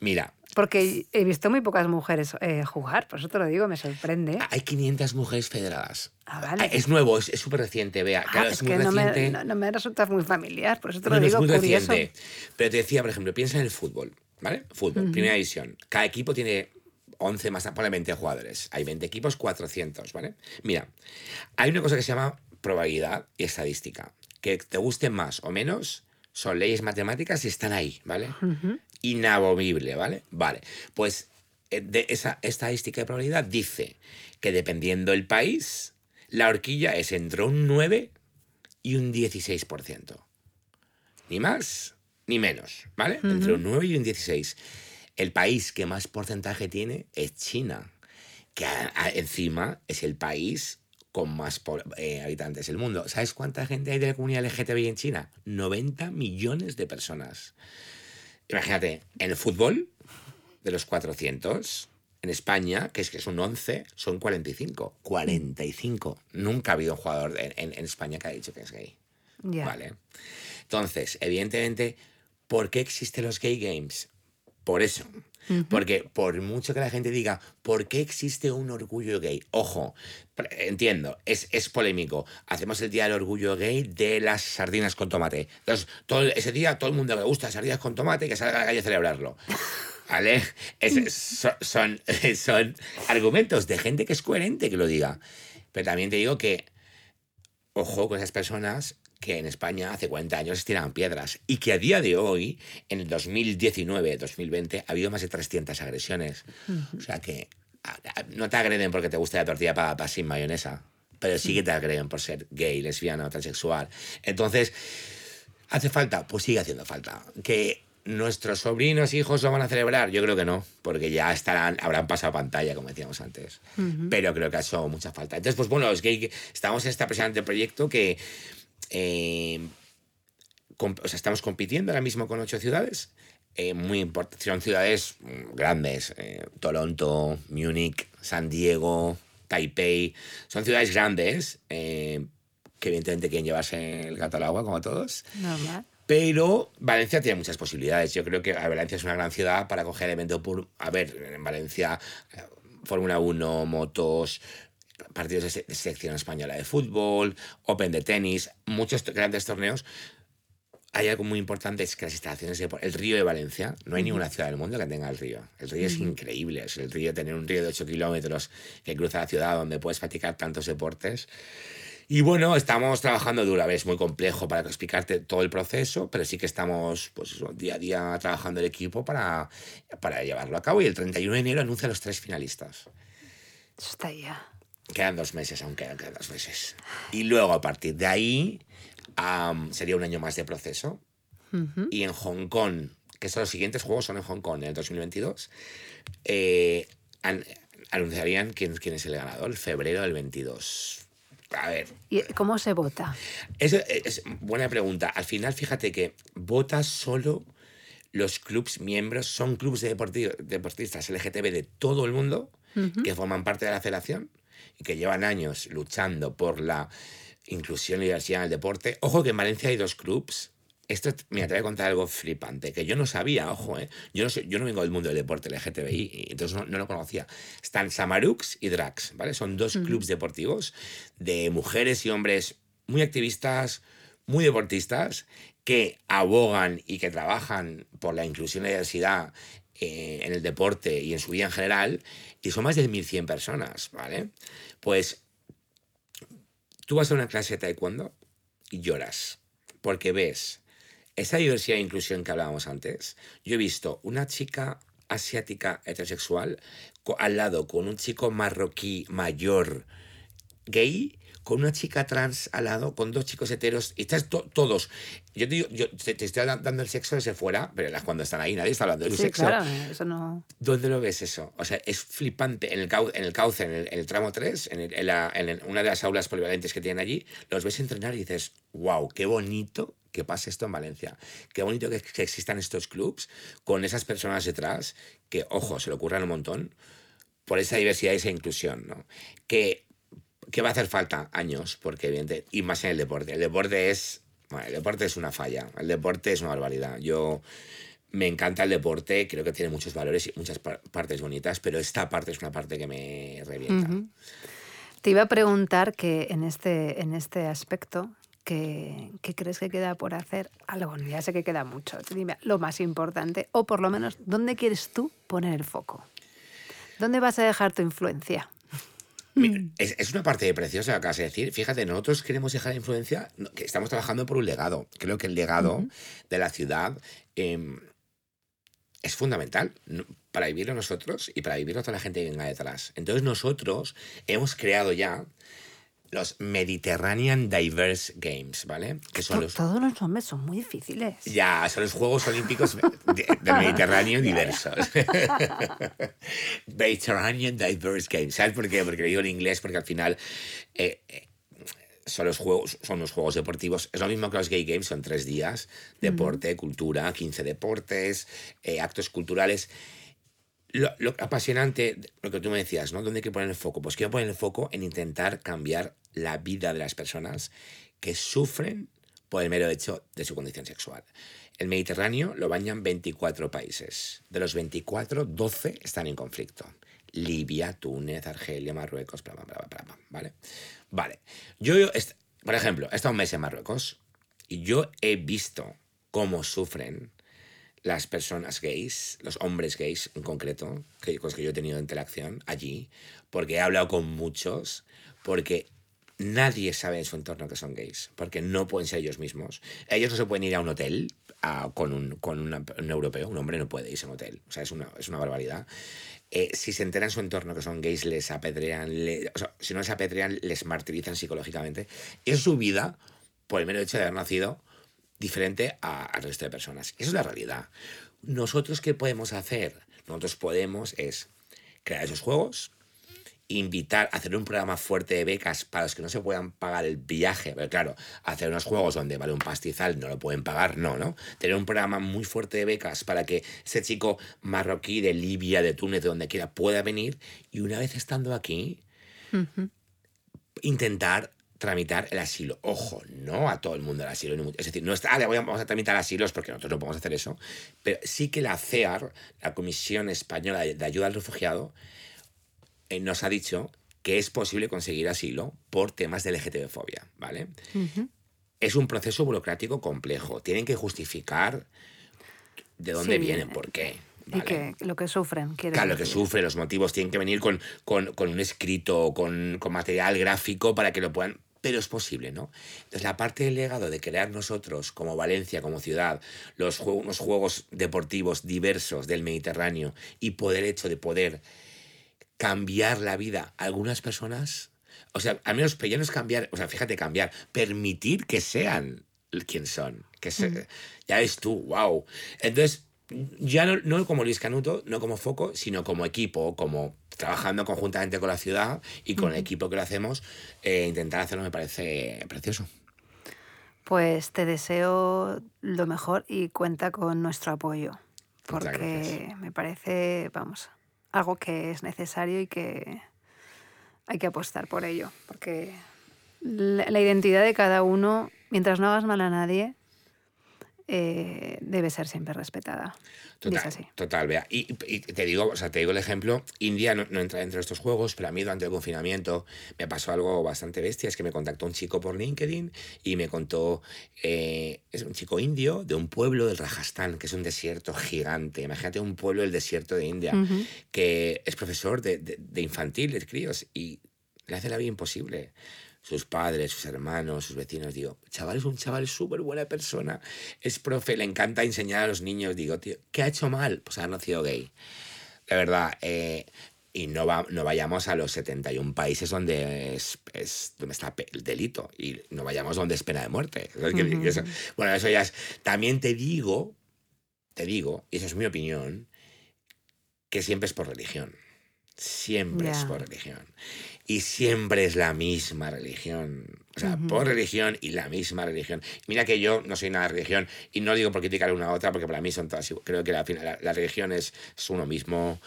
Mira. Porque he visto muy pocas mujeres eh, jugar, por eso te lo digo, me sorprende. Hay 500 mujeres federadas. Ah, vale. Es nuevo, es súper reciente, vea. Ah, es, que no, me, no, me, resulta muy familiar, por eso te lo digo. Es muy reciente. Pero te decía, por ejemplo, piensa en el fútbol, ¿vale? Fútbol, primera división. Cada equipo tiene 11 más, ponle 20 jugadores. Hay 20 equipos, 400, ¿vale? Mira, hay una cosa que se llama probabilidad y estadística. Que te guste más o menos, son leyes matemáticas y están ahí, ¿vale? Inamovible, ¿vale? Vale, pues eh, de esa estadística de probabilidad dice que dependiendo del país, la horquilla es entre un 9 y un 16%. Ni más ni menos, ¿vale? Entre un 9 y un 16. El país que más porcentaje tiene es China, que encima es el país con más eh, habitantes del mundo. ¿Sabes cuánta gente hay de la comunidad LGTBI en China? 90 millones de personas. Imagínate, en el fútbol, de los 400, en España, que es que son 11, son 45. 45. Nunca ha habido un jugador en, España que haya dicho que es gay. Vale. Entonces, evidentemente, ¿por qué existen los gay games? Por eso. Porque por mucho que la gente diga, ¿por qué existe un orgullo gay? Ojo, entiendo, es, es polémico. Hacemos el Día del Orgullo Gay de las sardinas con tomate. Entonces, todo, ese día todo el mundo le gusta sardinas con tomate que salga a la calle a celebrarlo. ¿Vale? son, son argumentos de gente que es coherente que lo diga. Pero también te digo que, ojo con esas personas que en España hace 40 años estiraban piedras y que a día de hoy, en el 2019-2020, ha habido más de 300 agresiones. O sea que no te agreden porque te gusta la tortilla para, sin mayonesa, pero sí que te agreden por ser gay, lesbiana o transexual. Entonces, ¿hace falta? Pues sigue haciendo falta. Que nuestros sobrinos, hijos lo van a celebrar, yo creo que no, porque ya estarán, habrán pasado pantalla, como decíamos antes. Pero creo que ha hecho mucha falta. Entonces, pues bueno, los gay, estamos en este presente proyecto que eh, estamos compitiendo ahora mismo con ocho ciudades. eh, muy importantes. Son ciudades grandes. eh, Toronto, Múnich, San Diego, Taipei. Son ciudades grandes eh, que evidentemente quieren llevarse el gato al agua, como todos. Normal. Pero Valencia tiene muchas posibilidades. Yo creo que Valencia es una gran ciudad para coger eventos por... A ver, en Valencia, eh, Fórmula 1, motos, partidos de, se- de selección española de fútbol, Open de tenis, muchos grandes torneos. Hay algo muy importante, es que las instalaciones de... El río de Valencia, no hay ninguna ciudad del mundo que tenga el río. El río es increíble. Es el río, tener un río de 8 kilómetros que cruza la ciudad donde puedes practicar tantos deportes. Y bueno, estamos trabajando duro. A ver, es muy complejo para explicarte todo el proceso, pero sí que estamos pues, día a día trabajando el equipo para, para llevarlo a cabo. Y el 31 de enero anuncia a los tres finalistas. Está ya. Quedan dos meses, aún quedan, quedan dos meses. Y luego, a partir de ahí, sería un año más de proceso. Y en Hong Kong, que son los siguientes juegos son en Hong Kong en el 2022, eh, an- anunciarían quién, quién es el ganador, febrero del 22. A ver, ¿Y cómo se vota? es, es buena pregunta. Al final, fíjate que vota solo los clubs miembros, son clubes de deporti- deportistas LGTB de todo el mundo que forman parte de la federación y que llevan años luchando por la inclusión y diversidad en el deporte. Ojo que en Valencia hay dos clubs. Esto, mira, te voy a contar algo flipante, que yo no sabía, ojo, ¿eh? Yo no, soy- yo no vengo del mundo del deporte LGTBI, y entonces no, no lo conocía. Están Samarux y Drax, ¿vale? Son dos clubs deportivos de mujeres y hombres muy activistas, muy deportistas, que abogan y que trabajan por la inclusión y la diversidad eh, en el deporte y en su vida en general, y son más de 1.100 personas, ¿vale? Pues tú vas a una clase de taekwondo y lloras, porque ves esa diversidad e inclusión que hablábamos antes. Yo he visto una chica asiática heterosexual al lado con un chico marroquí mayor gay con una chica trans al lado, con dos chicos heteros, y estás to- todos. Yo te, digo- yo te, te estoy da- dando el sexo desde fuera, pero cuando están ahí nadie está hablando del Sí, sexo. claro, eso no. ¿Dónde lo ves eso? O sea, es flipante. En el, cau- en el cauce, en el, en el tramo 3, en, el- en la- en el- una de las aulas polivalentes que tienen allí, los ves entrenar y dices, wow, qué bonito que pase esto en Valencia. Qué bonito que, que existan estos clubs con esas personas detrás que, ojo, se le ocurran un montón por esa diversidad y esa inclusión, ¿no? Que, que va a hacer falta años, porque evidente, y más en el deporte. El deporte es, el deporte es una falla, el deporte es una barbaridad. Yo me encanta el deporte, creo que tiene muchos valores y muchas par- partes bonitas, pero esta parte es una parte que me revienta. Te iba a preguntar que en este, en este aspecto, ¿qué, qué crees que queda por hacer? Algo, ya sé que queda mucho. Dime lo más importante, o por lo menos, ¿dónde quieres tú poner el foco? ¿Dónde vas a dejar tu influencia? Mira, Es, es una parte preciosa lo que de decir. Fíjate, nosotros queremos dejar influencia, no, que estamos trabajando por un legado. Creo que el legado de la ciudad em, es fundamental para vivirlo nosotros y para vivirlo toda la gente que venga detrás. Entonces nosotros hemos creado ya los Mediterranean Diverse Games, ¿vale? Que son los... Todos los nombres son muy difíciles. Ya, son los Juegos Olímpicos de- del Mediterráneo diversos. Mediterranean Diverse Games. ¿Sabes por qué? Porque lo digo en inglés, porque al final eh, eh, son los juegos, son los juegos deportivos. Es lo mismo que los Gay Games, son tres días. Deporte, cultura, 15 deportes, eh, actos culturales. Lo, lo apasionante, lo que tú me decías, ¿no? ¿Dónde hay que poner el foco? Pues quiero poner el foco en intentar cambiar la vida de las personas que sufren por el mero hecho de su condición sexual. El Mediterráneo lo bañan 24 países. De los 24, 12 están en conflicto. Libia, Túnez, Argelia, Marruecos, bla, bla, bla, bla, ¿vale? Vale. Yo, por ejemplo, he estado un mes en Marruecos y yo he visto cómo sufren las personas gays, los hombres gays en concreto, que, con los que yo he tenido interacción allí, porque he hablado con muchos, porque nadie sabe en su entorno que son gays, porque no pueden ser ellos mismos. Ellos no se pueden ir a un hotel con, un, con un europeo, un hombre no puede irse a un hotel, o sea, es una, es una barbaridad. Eh, si se enteran en su entorno que son gays, les apedrean, si no les apedrean, les martirizan psicológicamente. Es su vida por el mero hecho de haber nacido diferente a- al resto de personas. Esa es la realidad. Nosotros, ¿qué podemos hacer? Nosotros podemos es crear esos juegos invitar, hacer un programa fuerte de becas para los que no se puedan pagar el viaje, pero claro, hacer unos juegos donde vale un pastizal, no lo pueden pagar, no, ¿no? Tener un programa muy fuerte de becas para que ese chico marroquí de Libia, de Túnez, de donde quiera, pueda venir y una vez estando aquí, intentar tramitar el asilo. Ojo, no a todo el mundo el asilo. Es decir, no está, ah, vamos a tramitar asilos porque nosotros no podemos hacer eso, pero sí que la CEAR, la Comisión Española de Ayuda al Refugiado, nos ha dicho que es posible conseguir asilo por temas de LGTB-fobia, ¿vale? Es un proceso burocrático complejo. Tienen que justificar de dónde vienen, por qué. Y que lo que sufren. Claro, lo que sufren, los motivos tienen que venir con, con, con un escrito, con, con, material gráfico para que lo puedan pero es posible, ¿no? Entonces, la parte del legado de crear nosotros, como Valencia, como ciudad, los juegos, unos juegos deportivos diversos del Mediterráneo y poder hecho de poder cambiar la vida a algunas personas, o sea, al menos ya no es cambiar, o sea, fíjate, cambiar, permitir que sean quien son, que se, ya es tú, wow. Entonces, ya no, no como Luis Canuto, no como foco, sino como equipo, como trabajando conjuntamente con la ciudad y con el equipo que lo hacemos, eh, intentar hacerlo me parece precioso. Pues te deseo lo mejor y cuenta con nuestro apoyo, porque me parece, vamos, algo que es necesario y que hay que apostar por ello, porque la identidad de cada uno, mientras no hagas mal a nadie, eh, debe ser siempre respetada. Total, total, vea. Y, te digo, o sea, te digo el ejemplo, India no, entra dentro de estos juegos, pero a mí durante el confinamiento me pasó algo bastante bestia, es que me contactó un chico por LinkedIn y me contó, eh, es un chico indio de un pueblo del Rajasthan, que es un desierto gigante, imagínate un pueblo del desierto de India, que es profesor de, de, de infantil, de críos, y le hace la vida imposible sus padres, sus hermanos, sus vecinos. Digo, chaval es un chaval súper buena persona, es profe, le encanta enseñar a los niños. Digo, tío, ¿qué ha hecho mal? Pues ha nacido gay. De verdad, eh, y no, va, no vayamos a los 71 países donde, es, es, donde está el delito y no vayamos donde es pena de muerte. bueno, eso ya es... También te digo, te digo, y esa es mi opinión, que siempre es por religión. Siempre es por religión y siempre es la misma religión. O sea, por religión y la misma religión. Mira que yo no soy nada de religión y no digo por criticar una a otra porque para mí son todas Creo que la, la, religión es, es, uno mismo,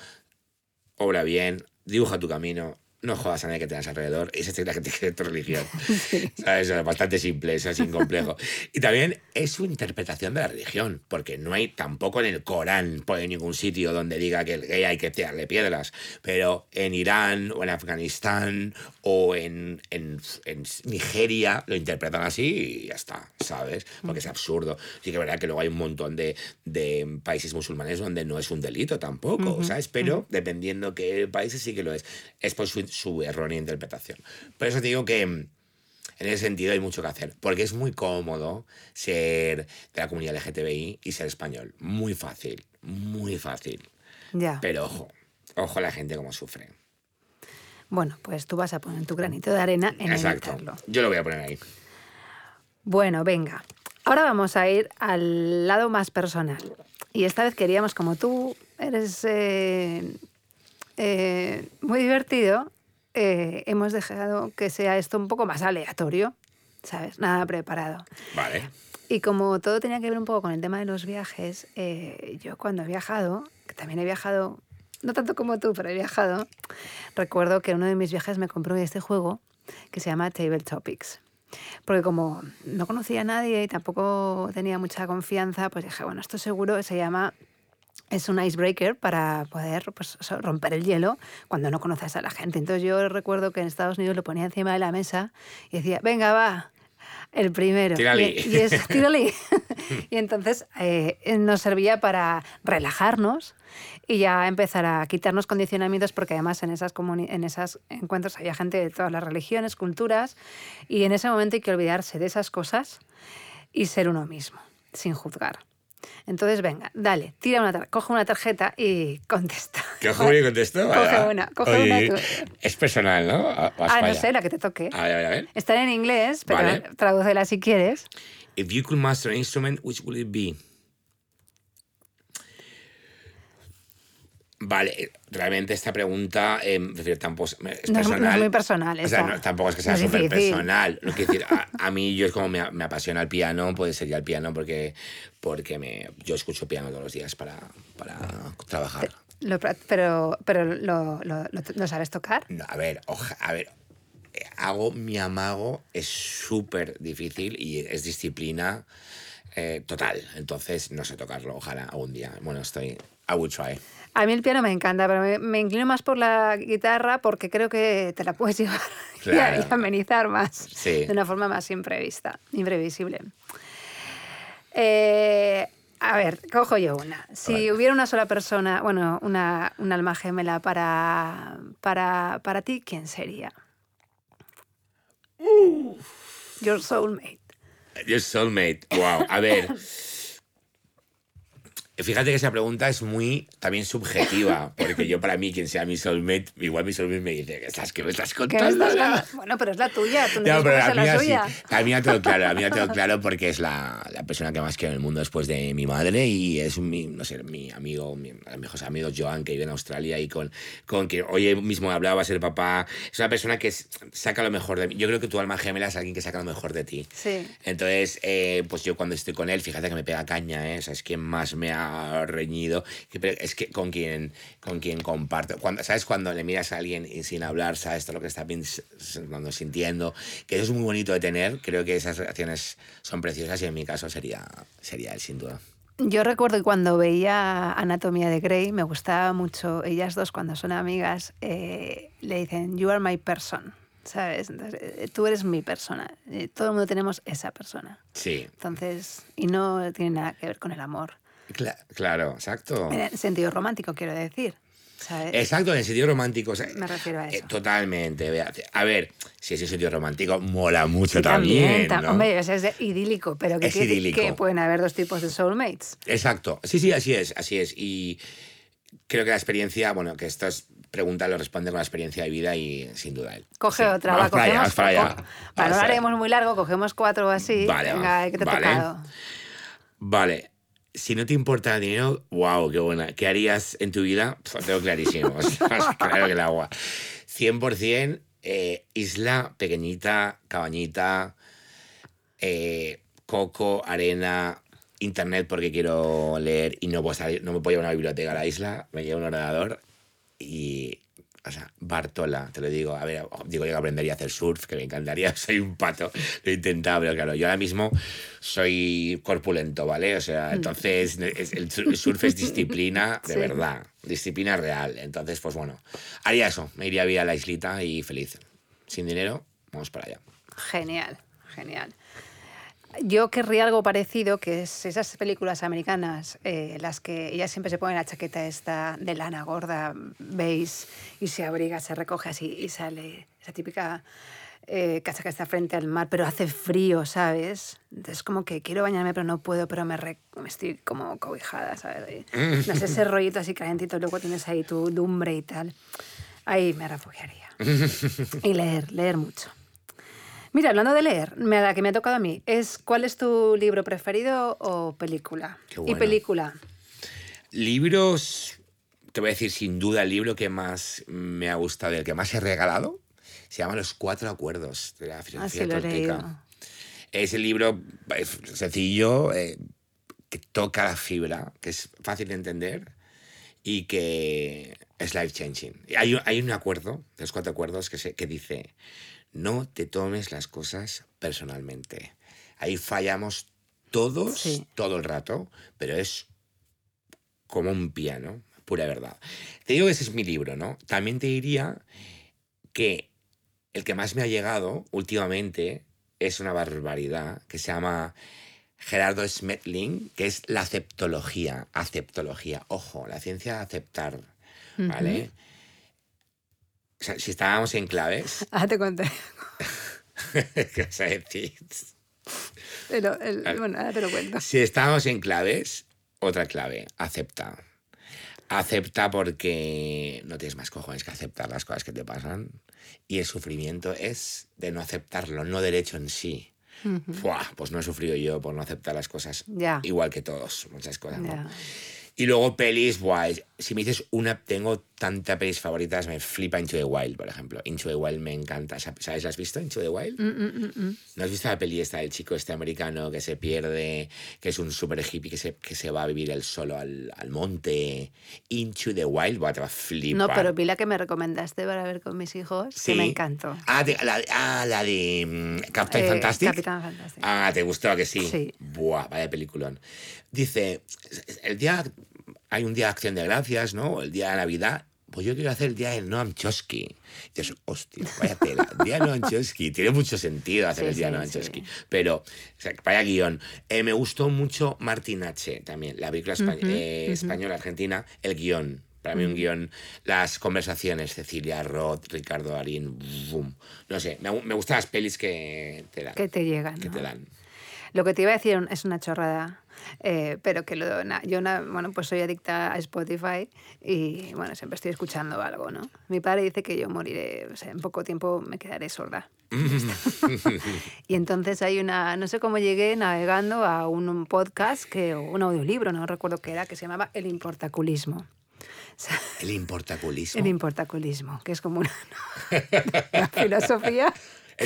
obra bien, dibuja tu camino, no jodas a nadie que tengas alrededor. Esa es la que tiene tu religión. ¿Sabes? Es bastante simple, eso es incomplejo. Y también es su interpretación de la religión, porque no hay tampoco en el Corán, por ningún sitio donde diga que el gay hay que tirarle piedras. Pero en Irán o en Afganistán o en, en, Nigeria lo interpretan así y ya está, ¿sabes? Porque es absurdo. Sí que es verdad que luego hay un montón de, de países musulmanes donde no es un delito tampoco, ¿sabes? Pero dependiendo qué países sí que lo es. Es por su su errónea interpretación. Por eso te digo que mm, en ese sentido hay mucho que hacer, porque es muy cómodo ser de la comunidad LGTBI y ser español. Muy fácil, muy fácil. Ya. Pero ojo, ojo a la gente cómo sufre. Bueno, pues tú vas a poner tu granito de arena en Exacto. Yo lo voy a poner ahí. Bueno, venga. Ahora vamos a ir al lado más personal. Y esta vez queríamos, como tú eres eh, eh, muy divertido, eh, hemos dejado que sea esto un poco más aleatorio, ¿sabes? Nada preparado. Vale. Y como todo tenía que ver un poco con el tema de los viajes, yo cuando he viajado, que también he viajado, no tanto como tú, pero he viajado, recuerdo que en uno de mis viajes me compró este juego que se llama Table Topics. Porque como no conocía a nadie y tampoco tenía mucha confianza, pues dije, bueno, esto seguro se llama es un icebreaker para poder pues, romper el hielo cuando no conoces a la gente. Entonces yo recuerdo que en Estados Unidos lo ponía encima de la mesa y decía, venga, va, el primero. Tírale. Y, es, y entonces eh, nos servía para relajarnos y ya empezar a quitarnos condicionamientos porque además en esas, en esos encuentros había gente de todas las religiones, culturas y en ese momento hay que olvidarse de esas cosas y ser uno mismo, sin juzgar. Entonces, venga, dale, tira una coge una tarjeta y contesta. Coge una y contesto. Coge una, coge una tú. Es personal, ¿no? ah, no sé, la que te toque. A ver, a ver. Está en inglés, pero vale. tradúcela si quieres. If you could master an instrument, which would it be? Vale, realmente esta pregunta eh, tampoco es No es, no personal. es muy personal. O sea, no, tampoco es que sea No súper personal. Lo que decir, a, a mí yo es como me, me apasiona el piano, pues sería el piano porque, porque me, yo escucho piano todos los días para, para trabajar. Lo pero pero lo, lo- lo- ¿lo sabes tocar? No, a ver, oja- a ver, eh, hago mi amago, es súper difícil y es disciplina eh, total. Entonces, no sé tocarlo, ojalá algún día. Bueno, estoy, I will try. A mí el piano me encanta, pero me, me inclino más por la guitarra porque creo que te la puedes llevar y a- Claro. y, amenizar más Sí. de una forma más imprevista, imprevisible. Eh, a ver, cojo yo una. Si hubiera una sola persona, bueno, una, un alma gemela para, para, para ti, ¿quién sería? Your soulmate. Your soulmate, wow. A ver. Fíjate que esa pregunta es muy también subjetiva, porque yo para mí, quien sea mi soulmate, igual mi soulmate me dice, ¿qué estás, qué me estás ¿Qué me contando? estás? Bueno, pero es la tuya, tú no No, pero la la mía suya. sí. La mía todo claro, la mía todo claro porque es la, la persona que más quiero en el mundo después de mi madre y es mi, no sé, mi amigo, mi, mis mejores amigos Joan, que vive en Australia y con, con quien hoy mismo hablaba, ser papá. Es una persona que saca lo mejor de mí. Yo creo que tu alma gemela es alguien que saca lo mejor de ti. Sí. Entonces, eh, pues yo cuando estoy con él, fíjate que me pega caña, ¿eh? O sea, es quien más me ha reñido. pero Es que con quien, con quien comparto. Cuando, ¿Sabes? Cuando le miras a alguien y sin hablar, sabes todo lo que está pensando, sintiendo. Que eso es muy bonito de tener. Creo que esas relaciones son preciosas y en mi caso sería, sería él, sin duda. Yo recuerdo que cuando veía Anatomía de Grey, me gustaba mucho, ellas dos cuando son amigas, eh, le dicen, you are my person, ¿sabes? Entonces, eh, tú eres mi persona, eh, todo el mundo tenemos esa persona. Sí, Entonces, y no tiene nada que ver con el amor. Cla- claro, exacto. En el sentido romántico, quiero decir. ¿sabes? Exacto, en el sentido romántico. o sea, Me refiero a eh, eso. totalmente. vea, A ver, si es el sentido romántico, mola mucho Sí, también. tam- ¿no? Hombre, es idílico, pero que, Es idílico. que pueden haber dos tipos de soulmates. Exacto. Sí, sí, así es, así es. Y creo que la experiencia, bueno, que estas preguntas lo responde con la experiencia de vida y sin duda él. Coge Sí. otra, Vamos va, para allá. no haremos muy largo, cogemos cuatro o así. Vale, Venga, ¿qué te ha vale. tocado? Vale. Si no te importa el dinero, wow, qué buena. ¿Qué harías en tu vida? Tengo clarísimo. Claro que el agua. 100% eh, isla pequeñita, cabañita, eh, coco, arena, internet porque quiero leer y no, puedo salir- no me puedo llevar una biblioteca a la isla, me llevo un ordenador y... O sea, Bartola, te lo digo. A ver, digo yo que aprendería a hacer surf, que me encantaría. Soy un pato. Lo he intentado, pero claro, yo ahora mismo soy corpulento, ¿vale? O sea, entonces es- el sur- el surf es disciplina de Sí. verdad, disciplina real. Entonces, pues bueno, haría eso. Me iría a vivir a la islita y feliz. Sin dinero, vamos para allá. Genial, genial. Yo querría algo parecido, que es esas películas americanas, eh, las que ellas siempre se ponen la chaqueta esta de lana gorda, beige, y se abriga, se recoge así y sale esa típica eh, casaca está frente al mar, pero hace frío, ¿sabes? Entonces como que quiero bañarme, pero no puedo, pero me, re- me estoy como cobijada, ¿sabes? No sé, ese rollito así calentito, luego tienes ahí tu lumbre y tal. Ahí me refugiaría. Y leer, leer mucho. Mira, hablando de leer, me- que me ha tocado a mí, es ¿cuál es tu libro preferido o película? Qué Y bueno. película. Libros, te voy a decir sin duda el libro que más me ha gustado, el que más he regalado, se llama Los Cuatro Acuerdos de la Ah, filosofía sí, lo he leído. Es el libro es sencillo, eh, que toca la fibra, que es fácil de entender y que es life changing. Hay, un- hay un acuerdo, los cuatro acuerdos, que, se, que dice, no te tomes las cosas personalmente. Ahí fallamos todos, Sí. todo el rato, pero es como un piano, pura verdad. Te digo que ese es mi libro, ¿no? También te diría que el que más me ha llegado últimamente es una barbaridad que se llama Gerardo Smetling, que es la aceptología. Aceptología, ojo, la ciencia de aceptar, ¿vale? O sea, si estábamos en claves, Ah, te conté. ¿qué vas a decir? Pero, el- Vale. bueno, ahora te lo cuento. Si estábamos en claves, otra clave, acepta. Acepta porque no tienes más cojones que aceptar las cosas que te pasan. Y el sufrimiento es de no aceptarlo, no derecho en sí. Buah, pues no he sufrido yo por no aceptar las cosas. Ya. Igual que todos, muchas cosas. ¿no? Y luego pelis, buah, si me dices una, tengo tantas pelis favoritas, me flipa Into the Wild, por ejemplo. Into the Wild me encanta. ¿Sabes? ¿La has visto, Into the Wild? Mm, mm, mm, ¿No has visto la peli esta del chico este americano que se pierde, que es un super hippie que se, que se va a vivir él solo al, al monte? Into the Wild, te va a flipar. No, pero vi la que me recomendaste para ver con mis hijos, Sí. que me encantó. Ah, la, ah, la de Captain Eh, Fantastic. Capitán Fantastic. Ah, ¿te gustó que sí? Sí. Buah, vaya peliculón. Dice, el día, hay un día de acción de gracias, ¿no? El día de Navidad. Pues yo quiero hacer el día de Noam Chomsky. Y dices, hostia, vaya tela. El día de Noam Chomsky. Tiene mucho sentido hacer Sí, el día de sí, Noam sí. Chomsky. Pero, o sea, vaya guion. Eh, me gustó mucho Martin H. también, la película eh, española argentina, el guion. Para mí un guion, las conversaciones, Cecilia Roth, Ricardo Darín, boom. no sé, me, me gustan las pelis que te dan. Que te llegan. que ¿no? te dan. Lo que te iba a decir es una chorrada, eh, pero que lo, na- yo na- bueno, pues soy adicta a Spotify y bueno, siempre estoy escuchando algo, ¿no? Mi padre dice que yo moriré, o sea, en poco tiempo me quedaré sorda. y entonces hay una, no sé cómo llegué navegando a un, un podcast, que, o un audiolibro, no recuerdo qué era, que se llamaba El Importaculismo. El importaculismo. el importaculismo, que es como una, una filosofía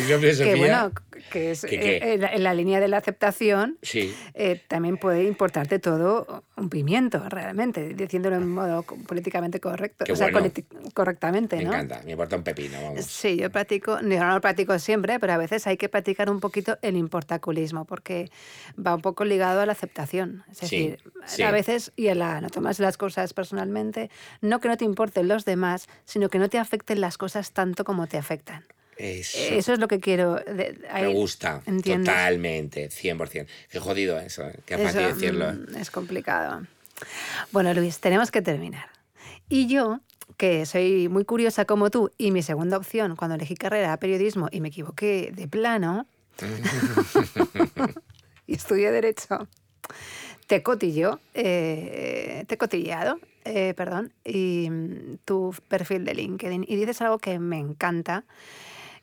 Filosofía. que, bueno, que es en la- en la línea de la aceptación, Sí. eh, también puede importarte todo un pimiento, realmente, diciéndolo en modo políticamente correcto, Qué o sea, bueno. correctamente, Me ¿no? encanta, me importa un pepino, vamos. Sí, yo practico, no, lo practico siempre, pero a veces hay que practicar un poquito el importaculismo, porque va un poco ligado a la aceptación. Es Sí, decir, sí. a veces, y a la, no tomas las cosas personalmente, no que no te importen los demás, sino que no te afecten las cosas tanto como te afectan. Eso, Eso es lo que quiero. de- me gusta, ¿entiendes? totalmente, 100%. Qué jodido eso, ¿eh? qué fácil Eso, decirlo. mm, Es complicado. Bueno, Luis, tenemos que terminar. Y yo, que soy muy curiosa como tú, y mi segunda opción cuando elegí carrera era periodismo y me equivoqué de plano, y estudié Derecho, te cotillo, eh, te he cotilleado, eh, perdón, y mm, tu perfil de LinkedIn. Y dices algo que me encanta,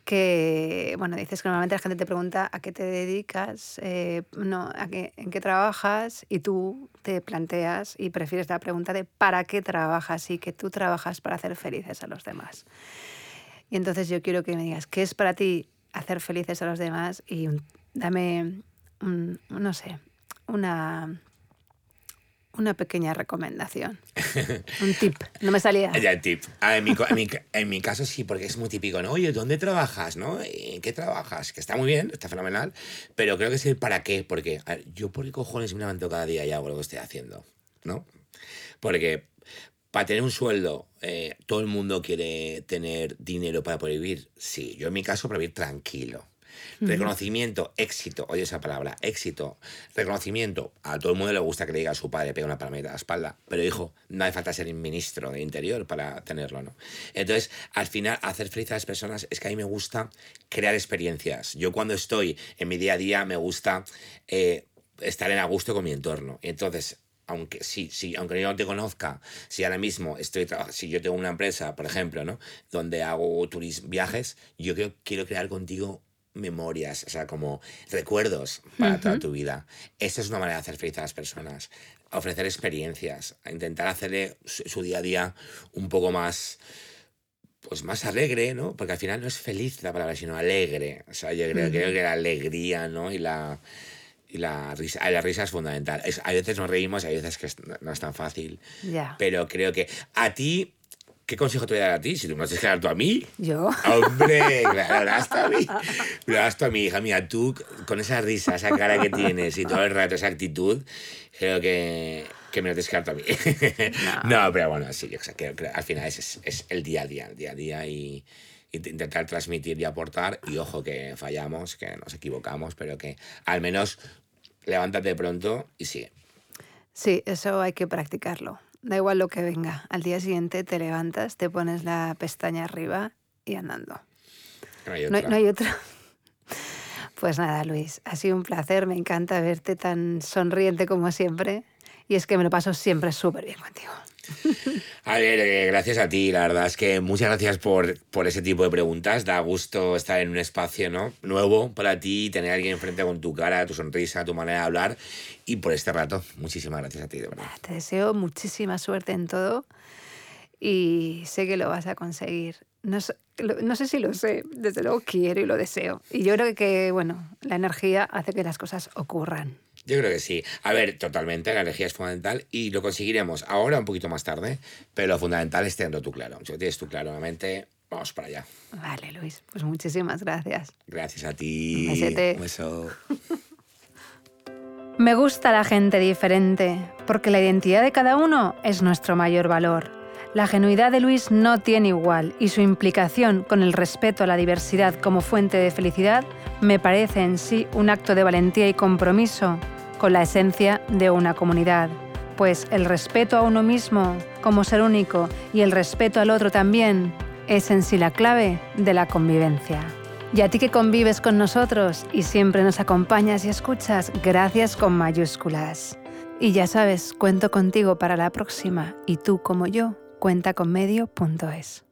que, bueno, dices que normalmente la gente te pregunta a qué te dedicas, eh, no, a qué, en qué trabajas, y tú te planteas y prefieres la pregunta de para qué trabajas y que tú trabajas para hacer felices a los demás. Y entonces yo quiero que me digas, ¿qué es para ti hacer felices a los demás? Y dame, no sé, una, una pequeña recomendación, un tip. No me salía. Ya tip. En, mi, caso sí, porque es muy típico, ¿no? Oye, ¿dónde trabajas? ¿No? ¿En qué trabajas? Que está muy bien, está fenomenal, pero creo que es el para qué, porque yo por qué cojones me levanto cada día y hago lo que estoy haciendo, ¿no? Porque para tener un sueldo, eh, todo el mundo quiere tener dinero para poder vivir. Sí, yo en mi caso para vivir tranquilo. Reconocimiento, éxito, oye esa palabra, éxito, reconocimiento. A todo el mundo le gusta que le diga a su padre, pega una palmeta a la espalda, pero hijo, no hace falta ser ministro de Interior para tenerlo, ¿no? Entonces, al final, hacer feliz a las personas es que a mí me gusta crear experiencias. Yo cuando estoy en mi día a día me gusta eh, estar en a gusto con mi entorno. Entonces, aunque sí, sí, aunque yo no te conozca, si ahora mismo estoy si yo tengo una empresa, por ejemplo, ¿no? Donde hago turismo, viajes, yo creo, quiero crear contigo memorias, o sea, como recuerdos para toda tu vida. Esta es una manera de hacer feliz a las personas. Ofrecer experiencias, a intentar hacerle su, su día a día un poco más pues más alegre, ¿no? Porque al final no es feliz la palabra, sino alegre. O sea, yo creo, creo que la alegría, ¿no? Y la, y la risa, la risa es fundamental. Es, hay veces nos reímos, hay veces que no es tan fácil. Pero creo que a ti, ¿qué consejo te voy a dar a ti? Si tú me dar tú a mí. Yo. Hombre, claro, tú a mí. Das tú a mí, hija mía. Tú, con esa risa, esa cara que tienes y todo el rato esa actitud, creo que, que me lo tú a mí. No, pero bueno, sí, que, que al final es, es, es el día a día, el día a día y, y intentar transmitir y aportar. Y ojo que fallamos, que nos equivocamos, pero que al menos levántate pronto y sigue. Sí, eso hay que practicarlo. Da igual lo que venga. Al día siguiente te levantas, te pones la pestaña arriba y andando. No hay No hay, otra. no hay otra. Pues nada, Luis, ha sido un placer. Me encanta verte tan sonriente como siempre. Y es que me lo paso siempre súper bien contigo. A ver, eh, gracias a ti, la verdad es que muchas gracias por, por ese tipo de preguntas. Da gusto estar en un espacio ¿no? nuevo para ti, tener a alguien enfrente con tu cara, tu sonrisa, tu manera de hablar y por este rato. Muchísimas gracias a ti, de verdad. Te deseo muchísima suerte en todo y sé que lo vas a conseguir. No, no, sé si lo sé, desde luego quiero y lo deseo. Y yo creo que, bueno, la energía hace que las cosas ocurran. Yo creo que sí. A ver, totalmente, la energía es fundamental y lo conseguiremos ahora un poquito más tarde, pero lo fundamental es tenerlo tú claro. Si lo tienes tú claro en mente, vamos para allá. Vale, Luis, pues muchísimas gracias. Gracias a ti. Un beso. Me gusta la gente diferente, porque la identidad de cada uno es nuestro mayor valor. La genuidad de Luis no tiene igual y su implicación con el respeto a la diversidad como fuente de felicidad me parece en sí un acto de valentía y compromiso con la esencia de una comunidad, pues el respeto a uno mismo como ser único y el respeto al otro también es en sí la clave de la convivencia. Y a ti que convives con nosotros y siempre nos acompañas y escuchas, gracias con mayúsculas. Y ya sabes, cuento contigo para la próxima y tú como yo, cuenta con medio.es.